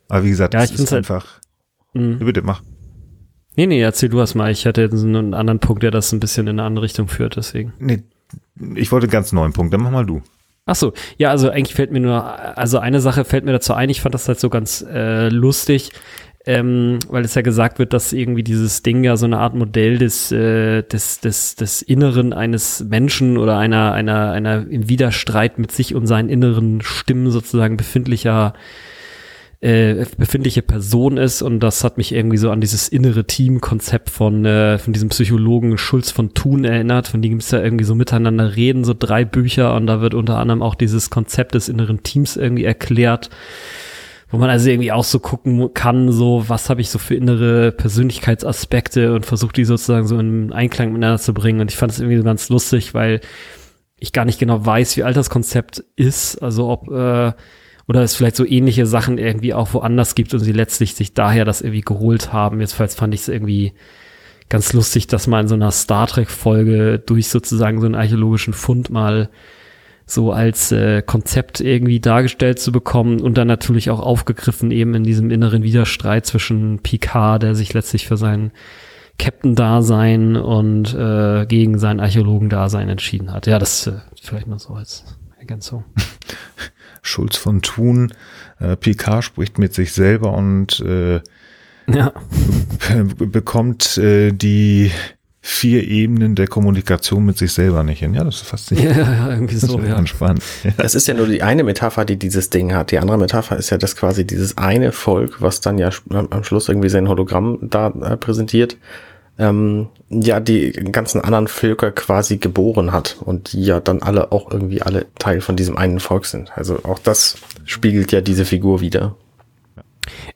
Aber wie gesagt, Ja, es ich ist halt- einfach, Mhm. bitte mach. Nee, nee, erzähl du erst mal. Ich hatte jetzt einen anderen Punkt, der das ein bisschen in eine andere Richtung führt, deswegen. Nee, ich wollte einen ganz neuen Punkt, dann mach mal du. Ach so, ja, also eigentlich fällt mir nur, also eine Sache fällt mir dazu ein, ich fand das halt so ganz äh, lustig, ähm, weil es ja gesagt wird, dass irgendwie dieses Ding ja so eine Art Modell des, äh, des, des, des Inneren eines Menschen oder einer, einer, einer im Widerstreit mit sich und seinen inneren Stimmen sozusagen befindlicher äh, befindliche Person ist und das hat mich irgendwie so an dieses innere Team-Konzept von, äh, von diesem Psychologen Schulz von Thun erinnert, von dem gibt's ja irgendwie so miteinander reden, so drei Bücher und da wird unter anderem auch dieses Konzept des inneren Teams irgendwie erklärt, wo man also irgendwie auch so gucken kann, so was habe ich so für innere Persönlichkeitsaspekte und versucht die sozusagen so in Einklang miteinander zu bringen. Und ich fand es irgendwie ganz lustig, weil ich gar nicht genau weiß, wie alt das Konzept ist, also ob äh, oder es vielleicht so ähnliche Sachen irgendwie auch woanders gibt und sie letztlich sich daher das irgendwie geholt haben. Jedenfalls fand ich es irgendwie ganz lustig, dass mal in so einer Star Trek Folge durch sozusagen so einen archäologischen Fund mal so als äh, Konzept irgendwie dargestellt zu bekommen und dann natürlich auch aufgegriffen eben in diesem inneren Widerstreit zwischen Picard, der sich letztlich für sein Captain-Dasein und äh, gegen sein Archäologen-Dasein entschieden hat. Ja, das äh, vielleicht mal so als Ergänzung. Schulz von Thun, äh, Picard spricht mit sich selber und äh, Ja. be- bekommt äh, die vier Ebenen der Kommunikation mit sich selber nicht hin. Ja, das ist faszinierend. Ja, ja, irgendwie Das so, ist ja. spannend. Ja. Das ist ja nur die eine Metapher, die dieses Ding hat. Die andere Metapher ist ja das quasi dieses eine Volk, was dann ja am Schluss irgendwie sein Hologramm da äh, präsentiert, ähm, ja die ganzen anderen Völker quasi geboren hat und die ja dann alle auch irgendwie alle Teil von diesem einen Volk sind. Also auch das spiegelt ja diese Figur wieder.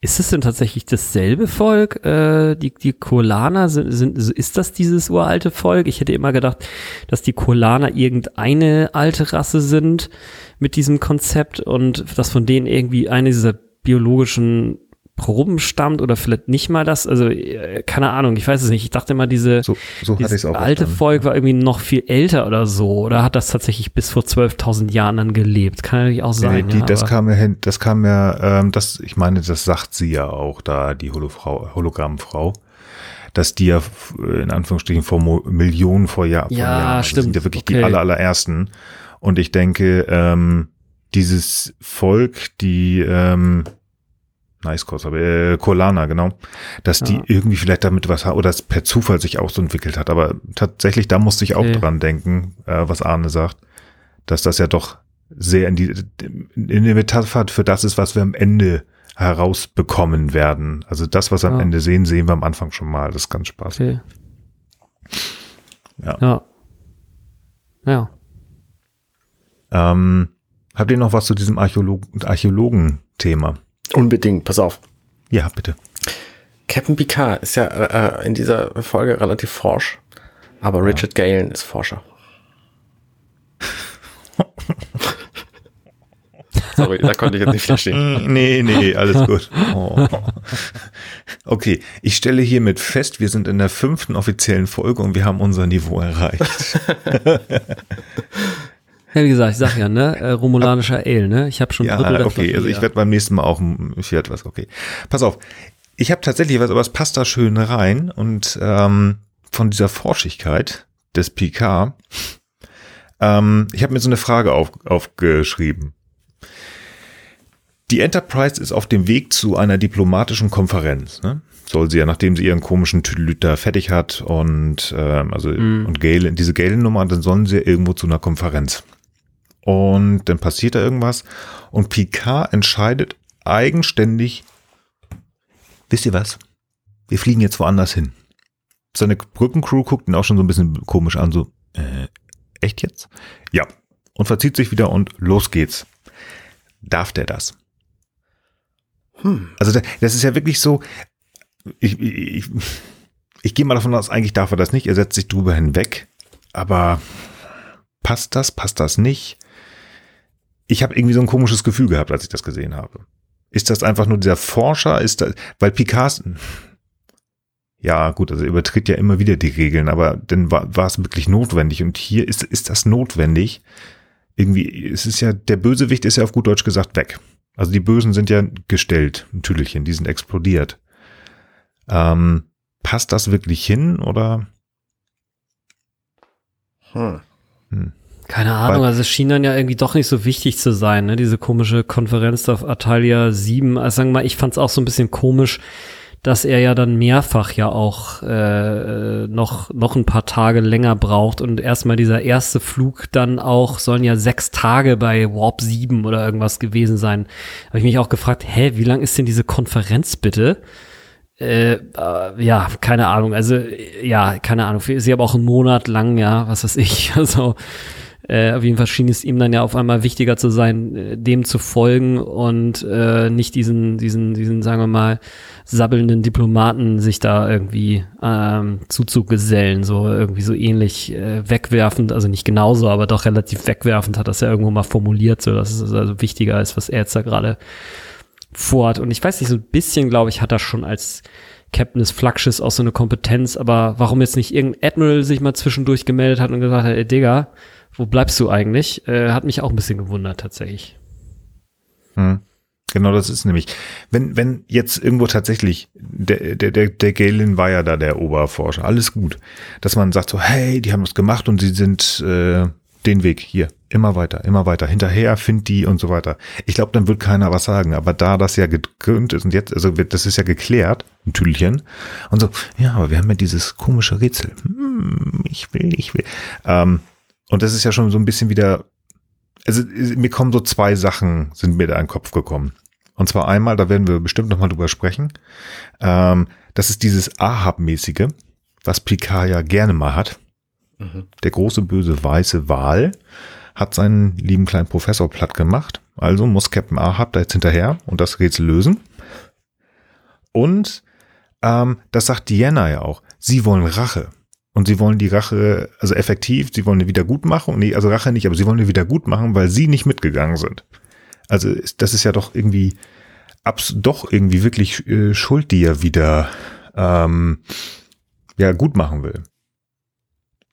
Ist es denn tatsächlich dasselbe Volk? Äh, die, die Kolaner sind, sind, ist das dieses uralte Volk? Ich hätte immer gedacht, dass die Kolaner irgendeine alte Rasse sind mit diesem Konzept und dass von denen irgendwie eine dieser biologischen Proben stammt oder vielleicht nicht mal das. Also, äh, keine Ahnung, ich weiß es nicht. Ich dachte immer, diese, So, so dieses alte. Volk war irgendwie noch viel älter oder so. Oder hat das tatsächlich bis vor 12.000 Jahren dann gelebt? Kann natürlich auch Nee, sein. die, ja, das kam ja hin, das kam ja, ähm, das, ich meine, das sagt sie ja auch da, die Holofrau, Hologrammfrau, dass die ja f- in Anführungsstrichen vor Millionen vor, Jahr, vor Ja, Jahren, also stimmt. sind ja wirklich Okay. die aller, allerersten. Und ich denke, ähm, dieses Volk, die, ähm, Nice Kurs, aber äh, Kolana, genau, dass die Ja. irgendwie vielleicht damit was haben oder es per Zufall sich auch so entwickelt hat. Aber tatsächlich, da musste ich auch Okay. dran denken, äh, was Arne sagt, dass das ja doch sehr in die in der Metapher für das ist, was wir am Ende herausbekommen werden. Also das, was wir am Ja. Ende sehen, sehen wir am Anfang schon mal. Das ist ganz spaßig. Okay. Ja. Ja. Ja. Ähm, habt ihr noch was zu diesem Archäolog Archäologen-Thema? Unbedingt, pass auf. Ja, bitte. Captain Picard ist ja äh, in dieser Folge relativ forsch, aber Richard Galen ist Forscher. Sorry, da konnte ich jetzt nicht verstehen. Nee, nee, alles gut. Oh. Okay, ich stelle hiermit fest, wir sind in der fünften offiziellen Folge und wir haben unser Niveau erreicht. Ja, wie gesagt, ich sag ja, ne, äh, romulanischer Ale, ne? Ich habe schon Drittel Ja, der okay, Flasche also ich leer. werde beim nächsten Mal auch, ich werde was, okay. Pass auf, ich habe tatsächlich was, aber es passt da schön rein und ähm, von dieser Forschigkeit des Picard, ähm, ich habe mir so eine Frage auf, aufgeschrieben. Die Enterprise ist auf dem Weg zu einer diplomatischen Konferenz. Ne? Soll sie ja, nachdem sie ihren komischen Tüdelüt da fertig hat und ähm, also Mhm. und Gale, diese Gale-Nummer, dann sollen sie irgendwo zu einer Konferenz. Und dann passiert da irgendwas und Picard entscheidet eigenständig, wisst ihr was? Wir fliegen jetzt woanders hin. Seine Brückencrew guckt ihn auch schon so ein bisschen komisch an, so, äh, echt jetzt? Ja. Und verzieht sich wieder und los geht's. Darf der das? Hm. Also da- das ist ja wirklich so, ich, ich, ich gehe mal davon aus, eigentlich darf er das nicht, er setzt sich drüber hinweg, aber passt das, passt das nicht? Ich habe irgendwie so ein komisches Gefühl gehabt, als ich das gesehen habe. Ist das einfach nur dieser Forscher? Ist das, weil Picard, ja gut, also er übertritt ja immer wieder die Regeln, aber dann war, war es wirklich notwendig und hier ist, ist das notwendig. Irgendwie, es ist ja, der Bösewicht ist ja auf gut Deutsch gesagt weg. Also die Bösen sind ja gestellt, ein Tüdelchen, die sind explodiert. Ähm, passt das wirklich hin oder? Hm. Keine Ahnung, Weil- also es schien dann ja irgendwie doch nicht so wichtig zu sein, ne? Diese komische Konferenz auf Atalia 7. Also sagen wir mal, ich fand es auch so ein bisschen komisch, dass er ja dann mehrfach ja auch äh, noch, noch ein paar Tage länger braucht und erstmal dieser erste Flug dann auch, sollen ja sechs Tage bei Warp 7 oder irgendwas gewesen sein. Habe ich mich auch gefragt, hä, wie lang ist denn diese Konferenz bitte? Äh, äh, ja, keine Ahnung. Also, ja, keine Ahnung. Sie aber auch einen Monat lang, ja, was weiß ich. Also, äh, auf jeden Fall schien es ihm dann ja auf einmal wichtiger zu sein, äh, dem zu folgen und äh, nicht diesen, diesen, diesen, sagen wir mal, sabbelnden Diplomaten sich da irgendwie ähm, zuzugesellen, so irgendwie so ähnlich äh, wegwerfend, also nicht genauso, aber doch relativ wegwerfend hat das ja irgendwo mal formuliert, so dass es also wichtiger ist, was er jetzt da gerade vorhat. Und ich weiß nicht, so ein bisschen, glaube ich, hat er schon als Captain des Flaggschiffs auch so eine Kompetenz, aber warum jetzt nicht irgendein Admiral sich mal zwischendurch gemeldet hat und gesagt hat, ey Digga, wo bleibst du eigentlich? Äh, hat mich auch ein bisschen gewundert tatsächlich. Hm. Genau, das ist nämlich, wenn, wenn jetzt irgendwo tatsächlich, der, der, der, der Galen war ja da der Oberforscher, alles gut, dass man sagt so, hey, die haben das gemacht und sie sind äh, den Weg hier, immer weiter, immer weiter, hinterher, find die und so weiter. Ich glaube, dann wird keiner was sagen, aber da das ja gekrümmt ist und jetzt, also wird- das ist ja geklärt, ein Tüdelchen, und so, ja, aber wir haben ja dieses komische Rätsel, hm, ich will, ich will, ähm, und das ist ja schon so ein bisschen wieder also mir kommen so zwei Sachen, sind mir da in den Kopf gekommen. Und zwar einmal, da werden wir bestimmt nochmal drüber sprechen, ähm, das ist dieses Ahab-mäßige, was Picard ja gerne mal hat. Mhm. Der große böse weiße Wal hat seinen lieben kleinen Professor platt gemacht. Also muss Captain Ahab da jetzt hinterher und das Rätsel lösen. Und ähm, das sagt Diana ja auch. Sie wollen Rache. Und sie wollen die Rache, also effektiv, sie wollen eine Wiedergutmachung. Nee, also Rache nicht, aber sie wollen eine Wiedergutmachung, weil sie nicht mitgegangen sind. Also das ist ja doch irgendwie, abs doch irgendwie wirklich äh, Schuld, die er wieder ähm, ja, gut machen will.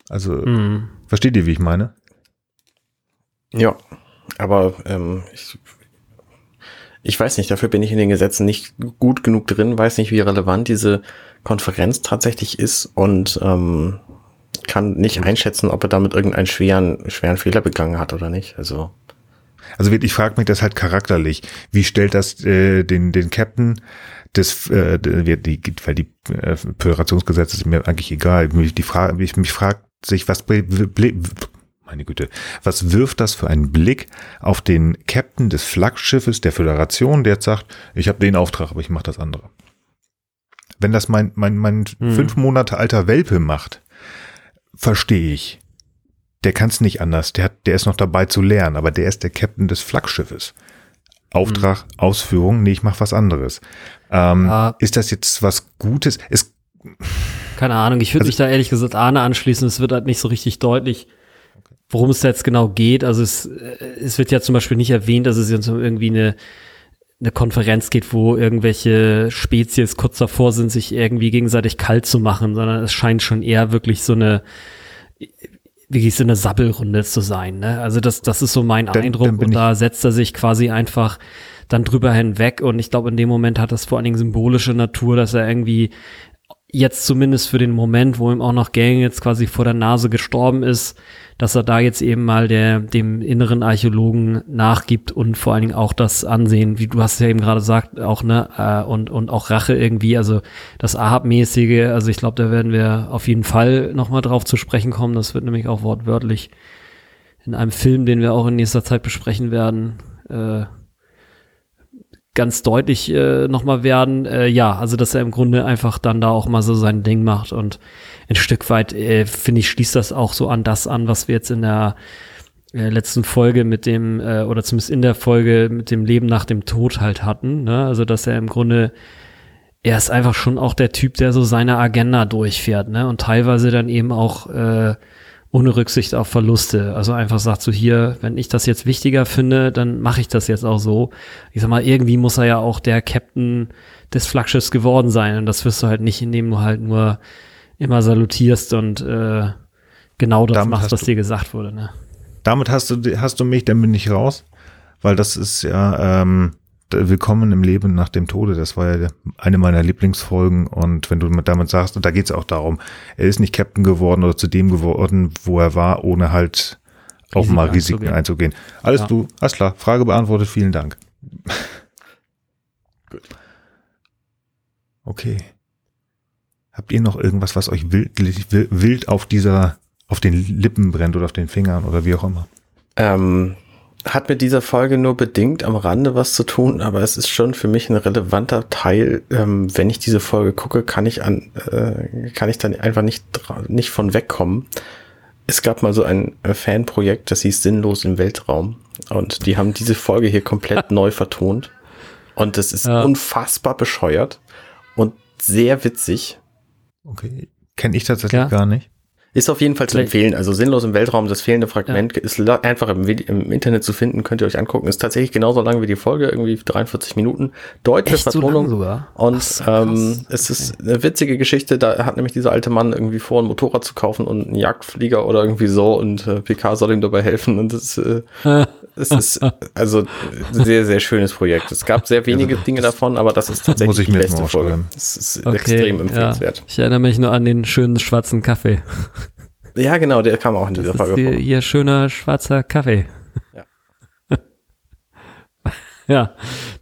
Also, Hm. versteht ihr, wie ich meine? Ja, aber ähm, ich, ich weiß nicht, dafür bin ich in den Gesetzen nicht gut genug drin, weiß nicht, wie relevant diese Konferenz tatsächlich ist und ähm, kann nicht einschätzen, ob er damit irgendeinen schweren, schweren Fehler begangen hat oder nicht. Also, Also wirklich, ich frage mich das halt charakterlich. Wie stellt das äh, den, den Captain des, äh, die, weil die äh, Föderationsgesetze sind mir eigentlich egal. Die Frage, ich mich fragt sich, was meine Güte, was wirft das für einen Blick auf den Captain des Flaggschiffes der Föderation, der jetzt sagt, ich habe den Auftrag, aber ich mache das andere. Wenn das mein, mein, mein Hm. fünf Monate alter Welpe macht, verstehe ich. Der kann es nicht anders. Der, hat, der ist noch dabei zu lernen, aber der ist der Captain des Flaggschiffes. Auftrag, Ausführung, nee, ich mache was anderes. Ähm, Ja. Ist das jetzt was Gutes? Ist, Keine Ahnung, ich würde Also- mich da ehrlich gesagt Arne anschließen. Es wird halt nicht so richtig deutlich, worum es da jetzt genau geht. Also es, äh, es wird ja zum Beispiel nicht erwähnt, dass es jetzt um irgendwie eine, eine Konferenz geht, wo irgendwelche Spezies kurz davor sind, sich irgendwie gegenseitig kalt zu machen, sondern es scheint schon eher wirklich so eine wirklich so eine Sabbelrunde zu sein. Ne? Also das, das ist so mein Dann- Eindruck. dann und da setzt er sich quasi einfach dann drüber hinweg. Und ich glaube, in dem Moment hat das vor allen Dingen symbolische Natur, dass er irgendwie jetzt zumindest für den Moment, wo ihm auch noch Gang jetzt quasi vor der Nase gestorben ist, dass er da jetzt eben mal der, dem inneren Archäologen nachgibt und vor allen Dingen auch das Ansehen, wie du hast ja eben gerade gesagt, auch, ne, äh, und, und auch Rache irgendwie, also das Ahab-mäßige, also ich glaube, da werden wir auf jeden Fall nochmal drauf zu sprechen kommen, das wird nämlich auch wortwörtlich in einem Film, den wir auch in nächster Zeit besprechen werden, äh, ganz deutlich äh, nochmal werden. Äh, ja, also dass er im Grunde einfach dann da auch mal so sein Ding macht und ein Stück weit, äh, finde ich, schließt das auch so an das an, was wir jetzt in der äh, letzten Folge mit dem, äh, oder zumindest in der Folge mit dem Leben nach dem Tod halt hatten. Ne? Also dass er im Grunde er ist einfach schon auch der Typ, der so seine Agenda durchfährt, ne? Und teilweise dann eben auch äh, ohne Rücksicht auf Verluste. Also einfach sagt so hier, wenn ich das jetzt wichtiger finde, dann mache ich das jetzt auch so. Ich sag mal, irgendwie muss er ja auch der Captain des Flaggschiffs geworden sein und das wirst du halt nicht, indem du halt nur immer salutierst und äh, genau das damit machst, was dir gesagt wurde. Ne? Damit hast du hast du mich, dann bin ich raus, weil das ist ja ähm, Willkommen im Leben nach dem Tode, das war ja eine meiner Lieblingsfolgen. Und wenn du damit sagst, und da geht es auch darum, er ist nicht Captain geworden oder zu dem geworden, wo er war, ohne halt auch Risiken mal Risiken einzugehen. einzugehen. Alles ja. du, alles klar, Frage beantwortet, vielen Dank. Gut. Okay. Habt ihr noch irgendwas, was euch wild, wild auf dieser, auf den Lippen brennt oder auf den Fingern oder wie auch immer? Ähm, hat mit dieser Folge nur bedingt am Rande was zu tun, aber es ist schon für mich ein relevanter Teil. Ähm, wenn ich diese Folge gucke, kann ich an, äh, kann ich dann einfach nicht, nicht von wegkommen. Es gab mal so ein äh, Fanprojekt, das hieß Sinnlos im Weltraum. Und die haben diese Folge hier komplett neu vertont. Und es ist ja. unfassbar bescheuert und sehr witzig. Okay. Kenne ich tatsächlich ja. gar nicht. Ist auf jeden Fall zu empfehlen. Also sinnlos im Weltraum, das fehlende Fragment ja. ist einfach im, im, Internet zu finden, könnt ihr euch angucken. Ist tatsächlich genauso lang wie die Folge, irgendwie 43 Minuten. Deutsche Echt Vertonung. So? Und so, ähm, es ist eine witzige Geschichte, da hat nämlich dieser alte Mann irgendwie vor, ein Motorrad zu kaufen und einen Jagdflieger oder irgendwie so und äh, PK soll ihm dabei helfen. Und das, äh, es ist also ein sehr, sehr schönes Projekt. Es gab sehr wenige also, Dinge davon, aber das ist tatsächlich die beste Folge. Es ist okay, extrem empfehlenswert. Ja. Ich erinnere mich nur an den schönen schwarzen Kaffee. Ja, genau, der kam auch in dieser Folge vor. Ihr schöner schwarzer Kaffee. Ja. ja,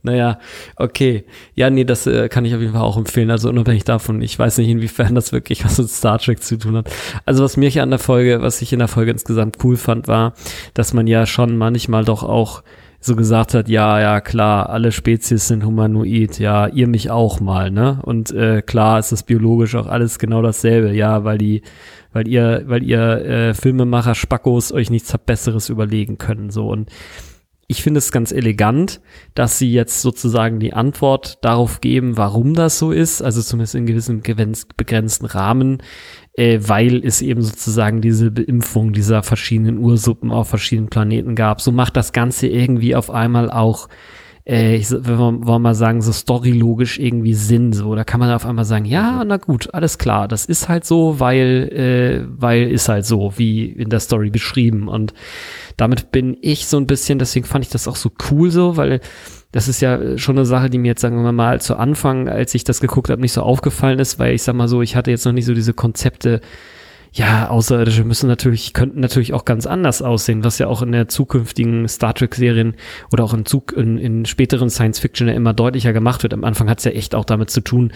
naja, okay. Ja, nee, das äh, kann ich auf jeden Fall auch empfehlen. Also unabhängig davon, ich weiß nicht, inwiefern das wirklich was mit Star Trek zu tun hat. Also was mich an der Folge, was ich in der Folge insgesamt cool fand, war, dass man ja schon manchmal doch auch so gesagt hat, ja, ja, klar, alle Spezies sind humanoid, ja, ihr mich auch mal, ne? Und äh, klar ist das biologisch auch alles genau dasselbe, ja, weil die weil ihr, weil ihr äh, Filmemacher Spackos euch nichts Besseres überlegen können. So und ich finde es ganz elegant, dass sie jetzt sozusagen die Antwort darauf geben, warum das so ist, also zumindest in gewissem begrenzten Rahmen, äh, weil es eben sozusagen diese Beimpfung dieser verschiedenen Ursuppen auf verschiedenen Planeten gab. So macht das Ganze irgendwie auf einmal auch äh, ich, wenn wir, wollen wir mal sagen, so storylogisch irgendwie Sinn. So, da kann man auf einmal sagen, ja, na gut, alles klar, das ist halt so, weil, äh, weil ist halt so, wie in der Story beschrieben. Und damit bin ich so ein bisschen, deswegen fand ich das auch so cool so, weil das ist ja schon eine Sache, die mir jetzt, sagen wir mal, zu Anfang, als ich das geguckt habe, nicht so aufgefallen ist, weil ich sag mal so, ich hatte jetzt noch nicht so diese Konzepte, ja, Außerirdische müssen natürlich, könnten natürlich auch ganz anders aussehen, was ja auch in der zukünftigen Star Trek-Serien oder auch in, Zug, in, in späteren Science-Fiction ja immer deutlicher gemacht wird. Am Anfang hat es ja echt auch damit zu tun,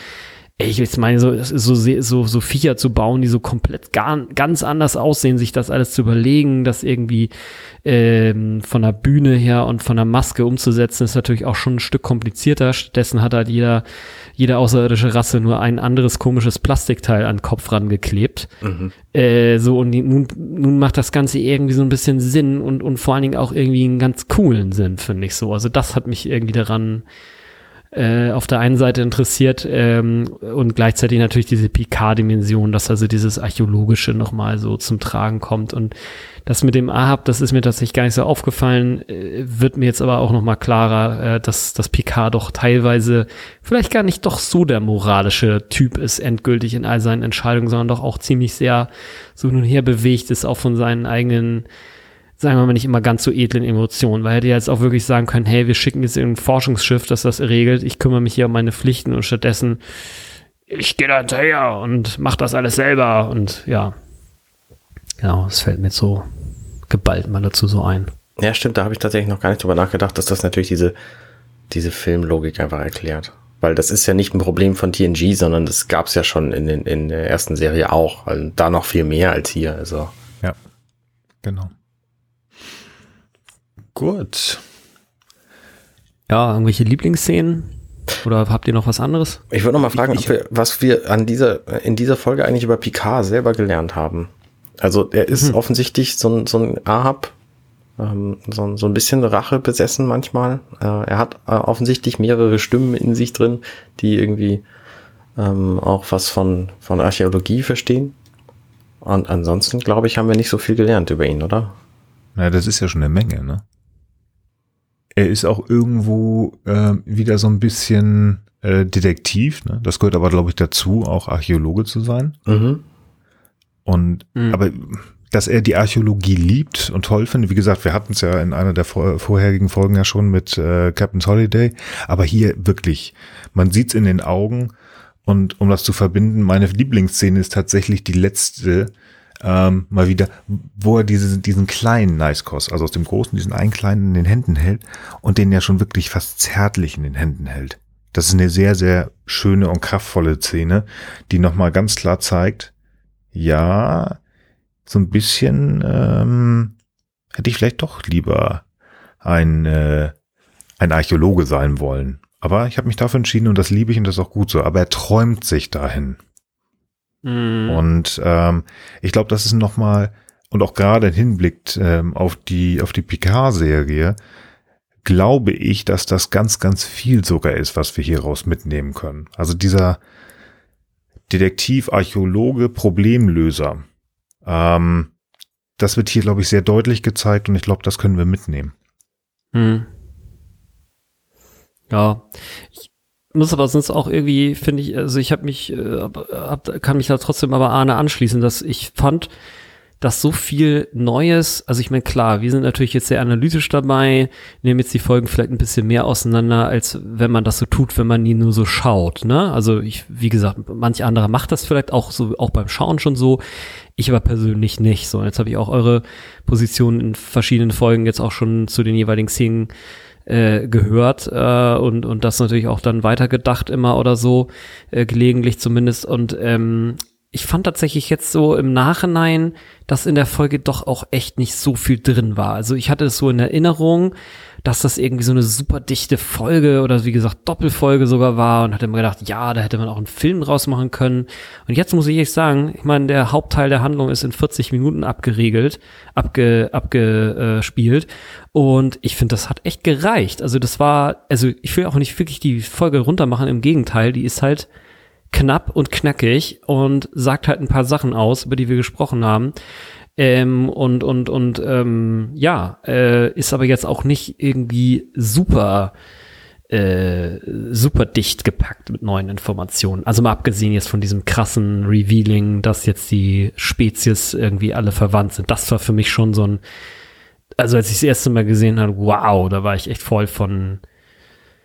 ey, ich meine, so, so, so, so Viecher zu bauen, die so komplett gar, ganz anders aussehen, sich das alles zu überlegen, das irgendwie ähm, von der Bühne her und von der Maske umzusetzen, ist natürlich auch schon ein Stück komplizierter. Stattdessen hat halt jeder, jede außerirdische Rasse nur ein anderes komisches Plastikteil an den Kopf rangeklebt. Mhm. Äh, so, und nun, nun macht das Ganze irgendwie so ein bisschen Sinn und, und vor allen Dingen auch irgendwie einen ganz coolen Sinn, finde ich so. Also das hat mich irgendwie daran äh, auf der einen Seite interessiert ähm, und gleichzeitig natürlich diese Picard-Dimension, dass also dieses Archäologische nochmal so zum Tragen kommt. Und das mit dem Ahab, das ist mir tatsächlich gar nicht so aufgefallen, äh, wird mir jetzt aber auch nochmal klarer, äh, dass das Picard doch teilweise vielleicht gar nicht doch so der moralische Typ ist, endgültig in all seinen Entscheidungen, sondern doch auch ziemlich sehr so nun her bewegt ist, auch von seinen eigenen sagen wir mal, nicht immer ganz so edlen Emotionen, weil er hätte jetzt auch wirklich sagen können, hey, wir schicken jetzt ein Forschungsschiff, das das regelt, ich kümmere mich hier um meine Pflichten und stattdessen ich gehe da hinterher und mach das alles selber und ja. Genau, es fällt mir so geballt mal dazu so ein. Ja, stimmt, da habe ich tatsächlich noch gar nicht drüber nachgedacht, dass das natürlich diese, diese Filmlogik einfach erklärt. Weil das ist ja nicht ein Problem von TNG, sondern das gab es ja schon in, den, in der ersten Serie auch. Also da noch viel mehr als hier. Also. Ja, genau. Gut. Ja, irgendwelche Lieblingsszenen? Oder habt ihr noch was anderes? Ich würde noch mal fragen, ich, wir, was wir an dieser, in dieser Folge eigentlich über Picard selber gelernt haben. Also er ist hm. offensichtlich so ein, so ein Ahab, ähm, so, so ein bisschen Rache besessen manchmal. Äh, er hat äh, offensichtlich mehrere Stimmen in sich drin, die irgendwie ähm, auch was von, von Archäologie verstehen. Und ansonsten, glaube ich, haben wir nicht so viel gelernt über ihn, oder? Na, das ist ja schon eine Menge, ne? Er ist auch irgendwo äh, wieder so ein bisschen äh, Detektiv. Ne? Das gehört aber, glaube ich, dazu, auch Archäologe zu sein. Mhm. Und mhm. aber dass er die Archäologie liebt und toll findet. Wie gesagt, wir hatten es ja in einer der vor, vorherigen Folgen ja schon mit äh, Captain's Holiday, aber hier wirklich, man sieht's in den Augen und um das zu verbinden, meine Lieblingsszene ist tatsächlich die letzte, ähm, mal wieder, wo er diese, diesen kleinen Cos, also aus dem großen, diesen einen kleinen in den Händen hält und den ja schon wirklich fast zärtlich in den Händen hält. Das ist eine sehr, sehr schöne und kraftvolle Szene, die nochmal ganz klar zeigt, ja, so ein bisschen ähm, hätte ich vielleicht doch lieber ein, äh, ein Archäologe sein wollen. Aber ich habe mich dafür entschieden und das liebe ich und das ist auch gut so. Aber er träumt sich dahin. Mhm. Und ähm, ich glaube, das ist nochmal, und auch gerade im Hinblick ähm, auf die, auf die Picard-Serie, glaube ich, dass das ganz, ganz viel sogar ist, was wir hieraus mitnehmen können. Also dieser Detektiv, Archäologe, Problemlöser. Ähm, das wird hier, glaube ich, sehr deutlich gezeigt und ich glaube, das können wir mitnehmen. Hm. Ja, ich muss aber sonst auch irgendwie, finde ich, also ich habe mich, äh, hab, kann mich da trotzdem aber Arne anschließen, dass ich fand, dass so viel Neues, also ich meine, klar, wir sind natürlich jetzt sehr analytisch dabei, nehmen jetzt die Folgen vielleicht ein bisschen mehr auseinander, als wenn man das so tut, wenn man die nur so schaut, ne? Also ich, wie gesagt, manch anderer macht das vielleicht auch so, auch beim Schauen schon so. Ich aber persönlich nicht. So, jetzt habe ich auch eure Position in verschiedenen Folgen jetzt auch schon zu den jeweiligen Szenen äh, gehört äh, und, und das natürlich auch dann weitergedacht immer oder so, äh, gelegentlich zumindest. Und ähm, ich fand tatsächlich jetzt so im Nachhinein, dass in der Folge doch auch echt nicht so viel drin war. Also ich hatte es so in Erinnerung, dass das irgendwie so eine super dichte Folge oder wie gesagt Doppelfolge sogar war und hatte mir gedacht, ja, da hätte man auch einen Film draus machen können. Und jetzt muss ich echt sagen, ich meine, der Hauptteil der Handlung ist in 40 Minuten abgeregelt, abge, abgespielt und ich finde, das hat echt gereicht. Also das war, also ich will auch nicht wirklich die Folge runtermachen, im Gegenteil, die ist halt knapp und knackig und sagt halt ein paar Sachen aus, über die wir gesprochen haben. Ähm, und und und ähm, ja, äh, ist aber jetzt auch nicht irgendwie super äh, super dicht gepackt mit neuen Informationen. Also mal abgesehen jetzt von diesem krassen Revealing, dass jetzt die Spezies irgendwie alle verwandt sind. Das war für mich schon so ein, also als ich das erste Mal gesehen habe, wow, da war ich echt voll von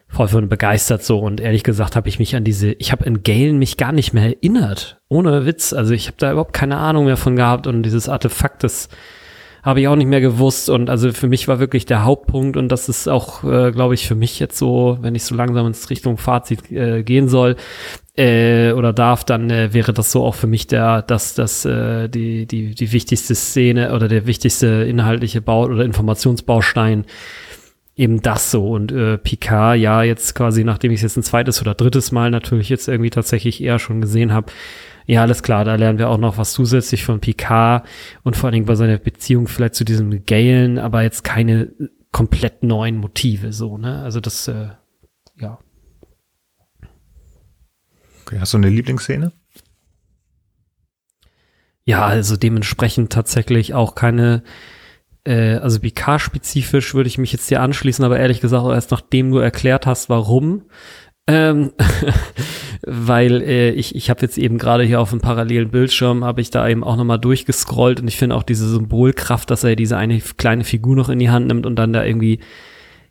voll von begeistert so und ehrlich gesagt habe ich mich an diese, ich habe in Galen mich gar nicht mehr erinnert, ohne Witz, also ich habe da überhaupt keine Ahnung mehr von gehabt und dieses Artefakt, das habe ich auch nicht mehr gewusst und also für mich war wirklich der Hauptpunkt und das ist auch, äh, glaube ich, für mich jetzt so, wenn ich so langsam ins Richtung Fazit äh, gehen soll äh, oder darf, dann äh, wäre das so auch für mich der, das, das, äh, die, die, die wichtigste Szene oder der wichtigste inhaltliche Bau oder Informationsbaustein eben das so. Und äh, Picard, ja, jetzt quasi, nachdem ich es jetzt ein zweites oder drittes Mal natürlich jetzt irgendwie tatsächlich eher schon gesehen habe, ja, alles klar, da lernen wir auch noch was zusätzlich von Picard und vor allen Dingen bei seiner Beziehung vielleicht zu diesem Galen, aber jetzt keine komplett neuen Motive, so, ne? Also das, äh, ja. Okay, hast du eine Lieblingsszene? Ja, also dementsprechend tatsächlich auch keine äh, also BK-spezifisch würde ich mich jetzt dir anschließen, aber ehrlich gesagt, erst nachdem du erklärt hast, warum. Ähm, weil äh, ich, ich habe jetzt eben gerade hier auf dem parallelen Bildschirm, habe ich da eben auch nochmal durchgescrollt und ich finde auch diese Symbolkraft, dass er diese eine kleine Figur noch in die Hand nimmt und dann da irgendwie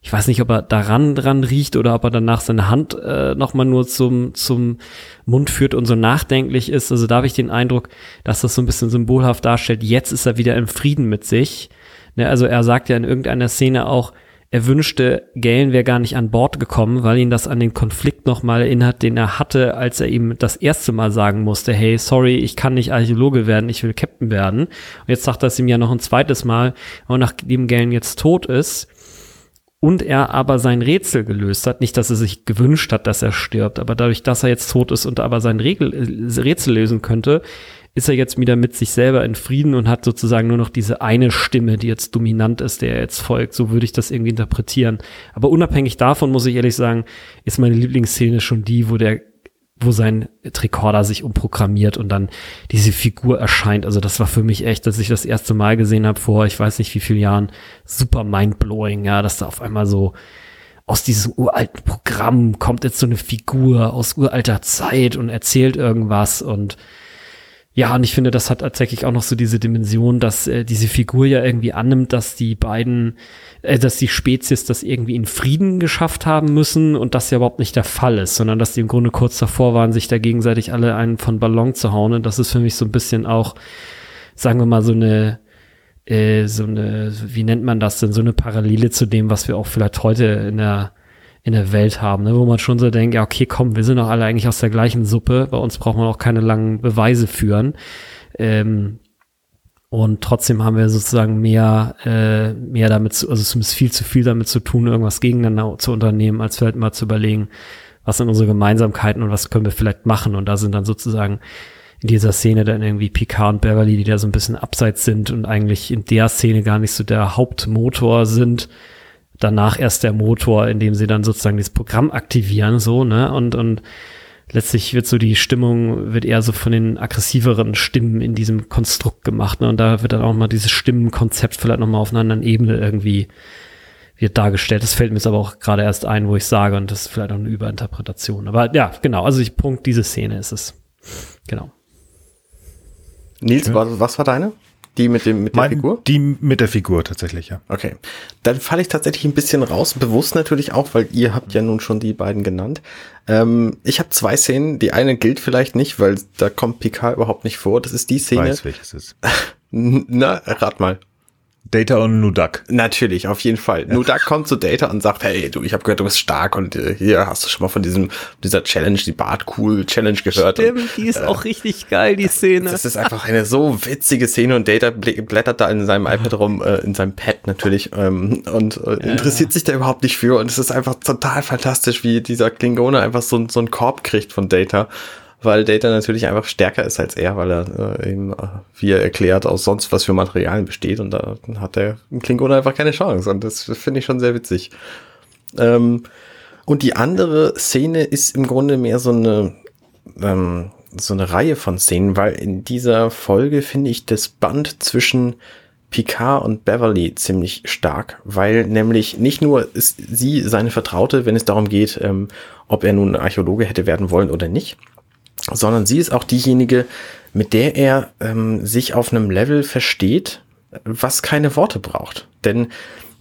ich weiß nicht, ob er daran dran riecht oder ob er danach seine Hand äh, nochmal nur zum, zum Mund führt und so nachdenklich ist. Also da habe ich den Eindruck, dass das so ein bisschen symbolhaft darstellt. Jetzt ist er wieder im Frieden mit sich. Ne, also er sagt ja in irgendeiner Szene auch, er wünschte, Galen wäre gar nicht an Bord gekommen, weil ihn das an den Konflikt nochmal erinnert, den er hatte, als er ihm das erste Mal sagen musste, hey, sorry, ich kann nicht Archäologe werden, ich will Captain werden. Und jetzt sagt er es ihm ja noch ein zweites Mal, und nachdem Galen jetzt tot ist, und er aber sein Rätsel gelöst hat, nicht, dass er sich gewünscht hat, dass er stirbt, aber dadurch, dass er jetzt tot ist und aber sein Regel, Rätsel lösen könnte, ist er jetzt wieder mit sich selber in Frieden und hat sozusagen nur noch diese eine Stimme, die jetzt dominant ist, der jetzt folgt. So würde ich das irgendwie interpretieren. Aber unabhängig davon muss ich ehrlich sagen, ist meine Lieblingsszene schon die, wo der wo sein Tricorder sich umprogrammiert und dann diese Figur erscheint. Also das war für mich echt, dass ich das erste Mal gesehen habe vor, ich weiß nicht wie vielen Jahren, super mindblowing, ja, dass da auf einmal so aus diesem uralten Programm kommt jetzt so eine Figur aus uralter Zeit und erzählt irgendwas und ja, und ich finde, das hat tatsächlich auch noch so diese Dimension, dass äh, diese Figur ja irgendwie annimmt, dass die beiden, äh, dass die Spezies das irgendwie in Frieden geschafft haben müssen und das ja überhaupt nicht der Fall ist, sondern dass die im Grunde kurz davor waren, sich da gegenseitig alle einen von Ballon zu hauen. Und das ist für mich so ein bisschen auch, sagen wir mal, so eine, äh, so eine, wie nennt man das denn, so eine Parallele zu dem, was wir auch vielleicht heute in der in der Welt haben, ne? wo man schon so denkt, ja, okay, komm, wir sind doch alle eigentlich aus der gleichen Suppe, bei uns braucht man auch keine langen Beweise führen. Ähm, und trotzdem haben wir sozusagen mehr, äh, mehr damit zu, also zumindest viel zu viel damit zu tun, irgendwas gegeneinander zu unternehmen, als vielleicht mal zu überlegen, was sind unsere Gemeinsamkeiten und was können wir vielleicht machen. Und da sind dann sozusagen in dieser Szene dann irgendwie Picard und Beverly, die da so ein bisschen abseits sind und eigentlich in der Szene gar nicht so der Hauptmotor sind, danach erst der Motor, in dem sie dann sozusagen dieses Programm aktivieren, so, ne? Und, und letztlich wird so die Stimmung, wird eher so von den aggressiveren Stimmen in diesem Konstrukt gemacht, ne? Und da wird dann auch mal dieses Stimmenkonzept vielleicht nochmal auf einer anderen Ebene irgendwie wird dargestellt. Das fällt mir jetzt aber auch gerade erst ein, wo ich sage, und das ist vielleicht auch eine Überinterpretation. Aber ja, genau, also ich Punkt, diese Szene ist es. Genau. Nils, was war deine? Die mit dem mit der mein, Figur? Die mit der Figur tatsächlich, ja. Okay. Dann falle ich tatsächlich ein bisschen raus, bewusst natürlich auch, weil ihr habt ja nun schon die beiden genannt. Ähm, ich habe zwei Szenen. Die eine gilt vielleicht nicht, weil da kommt Picard überhaupt nicht vor. Das ist die Szene. Ich weiß, welches ist. Na, rat mal. Data und Nudak. Natürlich, auf jeden Fall. Ja. Nudak kommt zu Data und sagt, hey, du, ich habe gehört, du bist stark und äh, hier hast du schon mal von diesem dieser Challenge, die Bart Cool Challenge gehört. Stimmt, und, die ist äh, auch richtig geil, die Szene. Das ist einfach eine so witzige Szene und Data blättert da in seinem iPad rum, äh, in seinem Pad natürlich ähm, und äh, interessiert ja. sich da überhaupt nicht für und es ist einfach total fantastisch, wie dieser Klingone einfach so, so einen Korb kriegt von Data weil Data natürlich einfach stärker ist als er, weil er äh, eben, äh, wie er erklärt, aus sonst was für Materialien besteht und da hat der Klingon einfach keine Chance und das finde ich schon sehr witzig. Ähm, und die andere Szene ist im Grunde mehr so eine, ähm, so eine Reihe von Szenen, weil in dieser Folge finde ich das Band zwischen Picard und Beverly ziemlich stark, weil nämlich nicht nur ist sie seine Vertraute, wenn es darum geht, ähm, ob er nun Archäologe hätte werden wollen oder nicht, sondern sie ist auch diejenige, mit der er ähm, sich auf einem Level versteht, was keine Worte braucht. Denn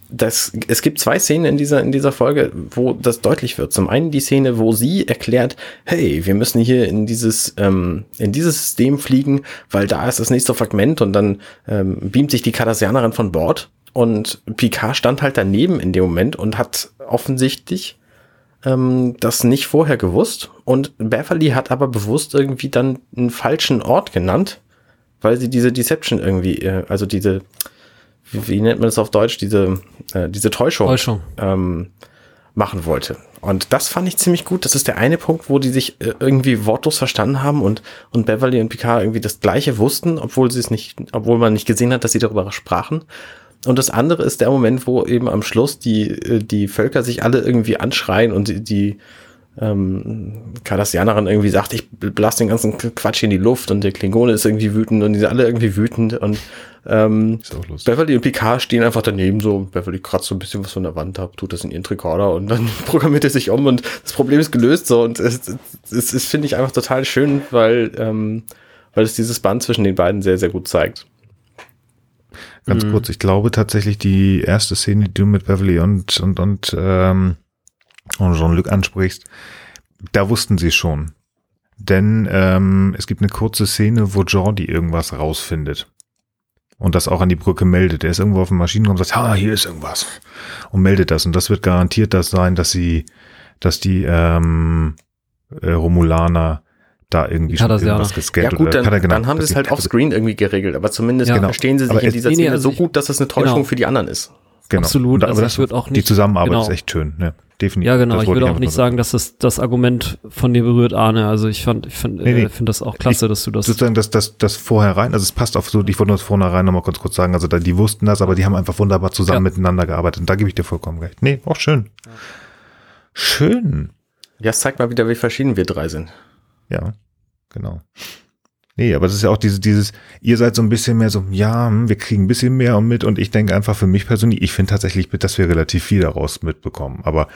das, es gibt zwei Szenen in dieser, in dieser Folge, wo das deutlich wird. Zum einen die Szene, wo sie erklärt, hey, wir müssen hier in dieses, ähm, in dieses System fliegen, weil da ist das nächste Fragment und dann ähm, beamt sich die Cardassianerin von Bord und Picard stand halt daneben in dem Moment und hat offensichtlich ähm, das nicht vorher gewusst und Beverly hat aber bewusst irgendwie dann einen falschen Ort genannt, weil sie diese Deception irgendwie, äh, also diese, wie, wie, nennt man das auf Deutsch, diese, äh, diese Täuschung, Täuschung. Ähm, machen wollte. Und das fand ich ziemlich gut. Das ist der eine Punkt, wo die sich äh, irgendwie wortlos verstanden haben und, und Beverly und Picard irgendwie das Gleiche wussten, obwohl sie es nicht, obwohl man nicht gesehen hat, dass sie darüber sprachen. Und das andere ist der Moment, wo eben am Schluss die, äh, die Völker sich alle irgendwie anschreien und die, die ähm, Cardassianerin irgendwie sagt, ich blast den ganzen Quatsch in die Luft und der Klingone ist irgendwie wütend und die sind alle irgendwie wütend und ähm, Beverly und Picard stehen einfach daneben so, Beverly kratzt so ein bisschen was von der Wand ab, tut das in ihren Tricorder und dann programmiert er sich um und das Problem ist gelöst so und es, es, es finde ich einfach total schön, weil, ähm, weil es dieses Band zwischen den beiden sehr, sehr gut zeigt. Ganz Mhm. kurz, ich glaube tatsächlich die erste Szene, die du mit Beverly und, und, und, ähm, und Jean-Luc ansprichst, da wussten sie schon. Denn ähm, es gibt eine kurze Szene, wo Jordi irgendwas rausfindet. Und das auch an die Brücke meldet. Er ist irgendwo auf dem Maschinenraum und sagt, ah, hier ist irgendwas. Und meldet das. Und das wird garantiert das sein, dass sie, dass die ähm, äh, Romulaner da irgendwie schon Cardassianer. irgendwas Ja gescannt gut, dann, Kada- genau, dann haben sie dass es die- halt offscreen irgendwie geregelt, aber zumindest Ja. verstehen sie sich Aber in es- dieser nee, Szene also so ich- gut, dass es eine Täuschung genau. für die anderen ist. Genau. Absolut, aber also das, ich würd auch die nicht- Zusammenarbeit genau. ist echt schön, ja, definitiv. Ja, genau. Das Ich würde auch nicht sagen, dass das das Argument von dir berührt, Arne. Also ich fand, ich fand, Nee, nee. äh, finde das auch klasse, dass du das. Sozusagen das, das, das vorherein, also es passt auf so, ich wollte nur das vornherein nochmal kurz kurz sagen, also da, die wussten das, aber die haben einfach wunderbar zusammen Ja. miteinander gearbeitet und da gebe ich dir vollkommen recht. Nee, auch schön. Schön. Ja, es zeigt mal wieder, wie verschieden wir drei sind. Ja, genau. Nee, aber das ist ja auch dieses, dieses, ihr seid so ein bisschen mehr so, ja, hm, wir kriegen ein bisschen mehr mit und ich denke einfach für mich persönlich, ich finde tatsächlich, dass wir relativ viel daraus mitbekommen. Aber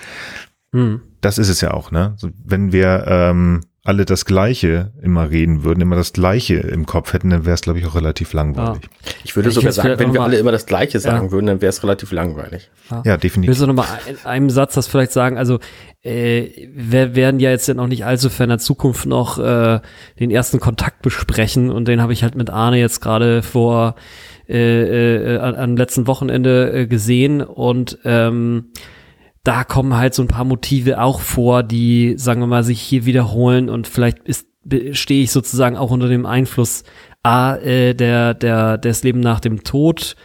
Hm. das ist es ja auch, ne? Wenn wir ähm, alle das Gleiche immer reden würden, immer das Gleiche im Kopf hätten, dann wäre es, glaube ich, auch relativ langweilig. Ich würde Ich sogar will's sagen, wenn wir alle immer das Gleiche sagen Ja. würden, dann wäre es relativ langweilig. Ja, Ich will definitiv. so nochmal in einem Satz das vielleicht sagen. Also äh, wir werden ja jetzt ja noch nicht allzu ferner Zukunft noch äh, den ersten Kontakt besprechen und den habe ich halt mit Arne jetzt gerade vor äh, äh, an- am letzten Wochenende äh, gesehen und ähm, da kommen halt so ein paar Motive auch vor, die, sagen wir mal, sich hier wiederholen und vielleicht ist stehe ich sozusagen auch unter dem Einfluss A, äh, der, der, des Leben nach dem Tod,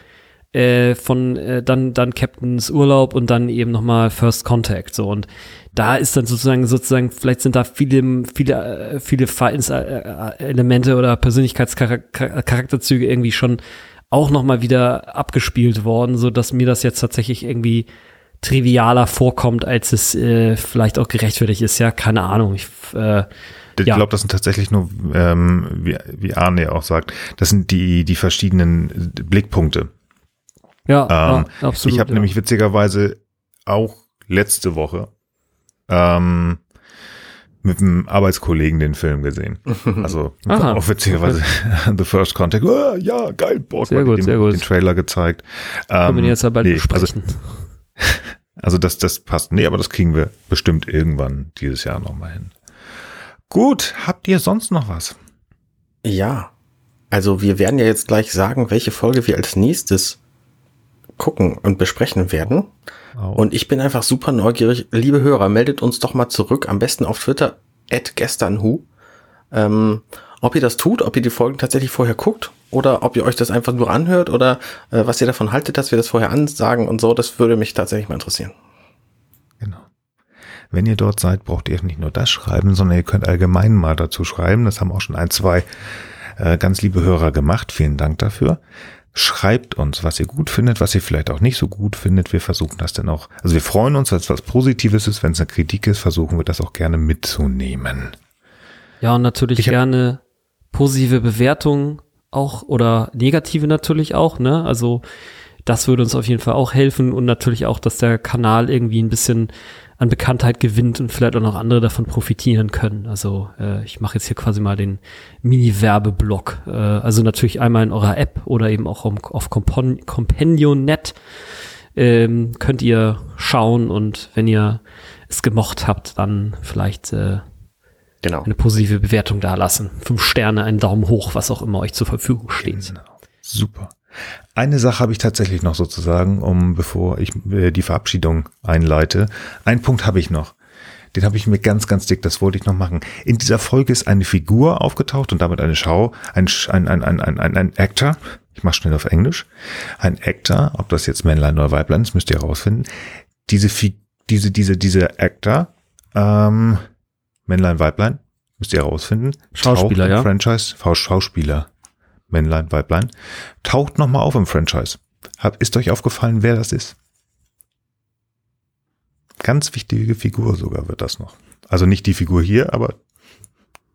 äh, von äh, dann dann Captains Urlaub und dann eben noch mal First Contact so. Und da ist dann sozusagen sozusagen vielleicht sind da viele viele äh, viele Verhaltenselemente oder Persönlichkeitscharakterzüge irgendwie schon auch noch mal wieder abgespielt worden, so dass mir das jetzt tatsächlich irgendwie trivialer vorkommt, als es äh, vielleicht auch gerechtfertigt ist. Ja, keine Ahnung. Ich, äh, Ich ja. glaube, das sind tatsächlich nur, ähm, wie, wie Arne ja auch sagt, das sind die, die verschiedenen Blickpunkte. ja, Ähm, ja, absolut. ich habe ja. nämlich witzigerweise auch letzte Woche ähm, mit einem Arbeitskollegen den Film gesehen. Also Aha. auch witzigerweise The First Contact. Ah, ja, geil, Boah, Sehr gut, den, sehr gut. den Trailer gezeigt. können wir Ähm, jetzt ja bald nee, besprechen. Also, also das, das passt. Nee, aber das kriegen wir bestimmt irgendwann dieses Jahr nochmal hin. Gut, habt ihr sonst noch was? Ja. Also wir werden ja jetzt gleich sagen, welche Folge wir als nächstes gucken und besprechen werden. Auch. Und ich bin einfach super neugierig. Liebe Hörer, meldet uns doch mal zurück, am besten auf Twitter, at gesternhu. Ähm, ob ihr das tut, ob ihr die Folgen tatsächlich vorher guckt oder ob ihr euch das einfach nur anhört oder äh, was ihr davon haltet, dass wir das vorher ansagen und so, das würde mich tatsächlich mal interessieren. Genau. Wenn ihr dort seid, braucht ihr nicht nur das schreiben, sondern ihr könnt allgemein mal dazu schreiben. Das haben auch schon ein, zwei äh, ganz liebe Hörer gemacht. Vielen Dank dafür. Schreibt uns, was ihr gut findet, was ihr vielleicht auch nicht so gut findet. Wir versuchen das dann auch. Also wir freuen uns, dass es was Positives ist. Wenn es eine Kritik ist, versuchen wir das auch gerne mitzunehmen. Ja, und natürlich Ich gerne positive Bewertungen auch oder negative natürlich auch, ne? Also das würde uns auf jeden Fall auch helfen und natürlich auch, dass der Kanal irgendwie ein bisschen an Bekanntheit gewinnt und vielleicht auch noch andere davon profitieren können. Also äh, ich mache jetzt hier quasi mal den Mini-Werbeblock. Äh, also natürlich einmal in eurer App oder eben auch um, auf Compon Companion.net ähm, könnt ihr schauen und wenn ihr es gemocht habt, dann vielleicht äh, Genau. eine positive Bewertung da lassen. Fünf Sterne, einen Daumen hoch, was auch immer euch zur Verfügung steht. Genau. Super. Eine Sache habe ich tatsächlich noch sozusagen, um bevor ich äh, die Verabschiedung einleite. Ein Punkt habe ich noch. Den habe ich mir ganz, ganz dick, das wollte ich noch machen. In dieser Folge ist eine Figur aufgetaucht und damit eine Schau, ein, ein, ein, ein, ein, ein, ein Actor, ich mache schnell auf Englisch, ein Actor, ob das jetzt Männlein oder Weiblein ist, müsst ihr herausfinden. Diese, Fi diese, diese, diese Actor, ähm, Männlein, Weiblein, müsst ihr herausfinden. Schauspieler, ja? Franchise, Schau- Schauspieler, Männlein, Weiblein, taucht nochmal auf im Franchise. Hab, ist euch aufgefallen, wer das ist? Ganz wichtige Figur sogar wird das noch. Also nicht die Figur hier, aber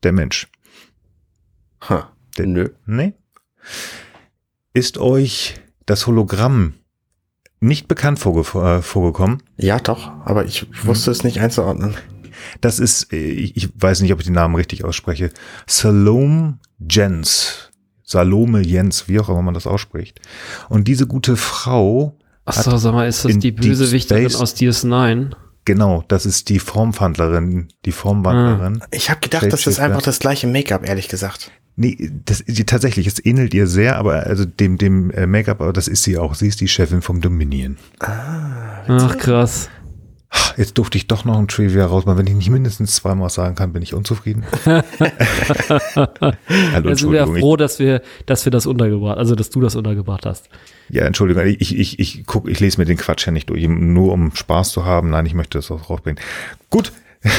der Mensch. Ha. Nö. Nee. Ist euch das Hologramm nicht bekannt vorge äh, vorgekommen? Ja, doch, aber ich wusste es nicht einzuordnen. Das ist, äh, ich weiß nicht, ob ich den Namen richtig ausspreche, Salome Jens. Salome Jens, wie auch immer man das ausspricht. Und diese gute Frau. Ach so, sag mal, ist das die Bösewichterin aus DS9? Genau, das ist die Formwandlerin, die Formwandlerin. Ah. Ich habe gedacht, das ist einfach das gleiche Make-up, ehrlich gesagt. Nee, das, die, tatsächlich, es ähnelt ihr sehr, aber also dem, dem äh, Make-up, aber das ist sie auch. Sie ist die Chefin vom Dominion. Ah, Ach, krass. Jetzt durfte ich doch noch ein Trivia rausmachen. Wenn ich nicht mindestens zweimal sagen kann, bin ich unzufrieden. Hallo, Jetzt sind wir froh, dass wir, dass wir das untergebracht, also dass du das untergebracht hast. Ja, Entschuldigung, ich, ich, ich guck, ich lese mir den Quatsch ja nicht durch, nur um Spaß zu haben. Nein, ich möchte das auch rausbringen. Gut,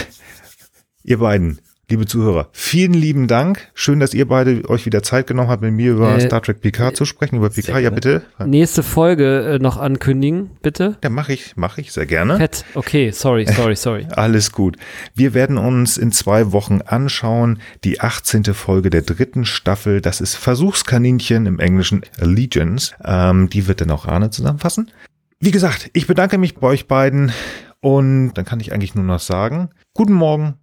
ihr beiden, Liebe Zuhörer, vielen lieben Dank. Schön, dass ihr beide euch wieder Zeit genommen habt, mit mir über äh, Star Trek Picard zu sprechen, über Picard. Ja, bitte. Nächste Folge äh, noch ankündigen, bitte. Ja, mache ich, mache ich sehr gerne. Fett. Okay, sorry, sorry, sorry. Alles gut. Wir werden uns in zwei Wochen anschauen die 18. Folge der dritten Staffel. Das ist Versuchskaninchen im Englischen Allegiance. Ähm, die wird dann auch Arne zusammenfassen. Wie gesagt, ich bedanke mich bei euch beiden und dann kann ich eigentlich nur noch sagen, guten Morgen,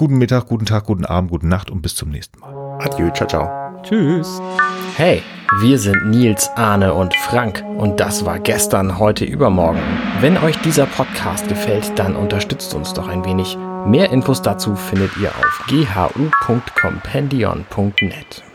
Guten Mittag, guten Tag, guten Abend, gute Nacht und bis zum nächsten Mal. Adieu, ciao, ciao. Tschüss. Hey, wir sind Nils, Arne und Frank und das war gestern, heute, übermorgen. Wenn euch dieser Podcast gefällt, dann unterstützt uns doch ein wenig. Mehr Infos dazu findet ihr auf ghu.compendion.net.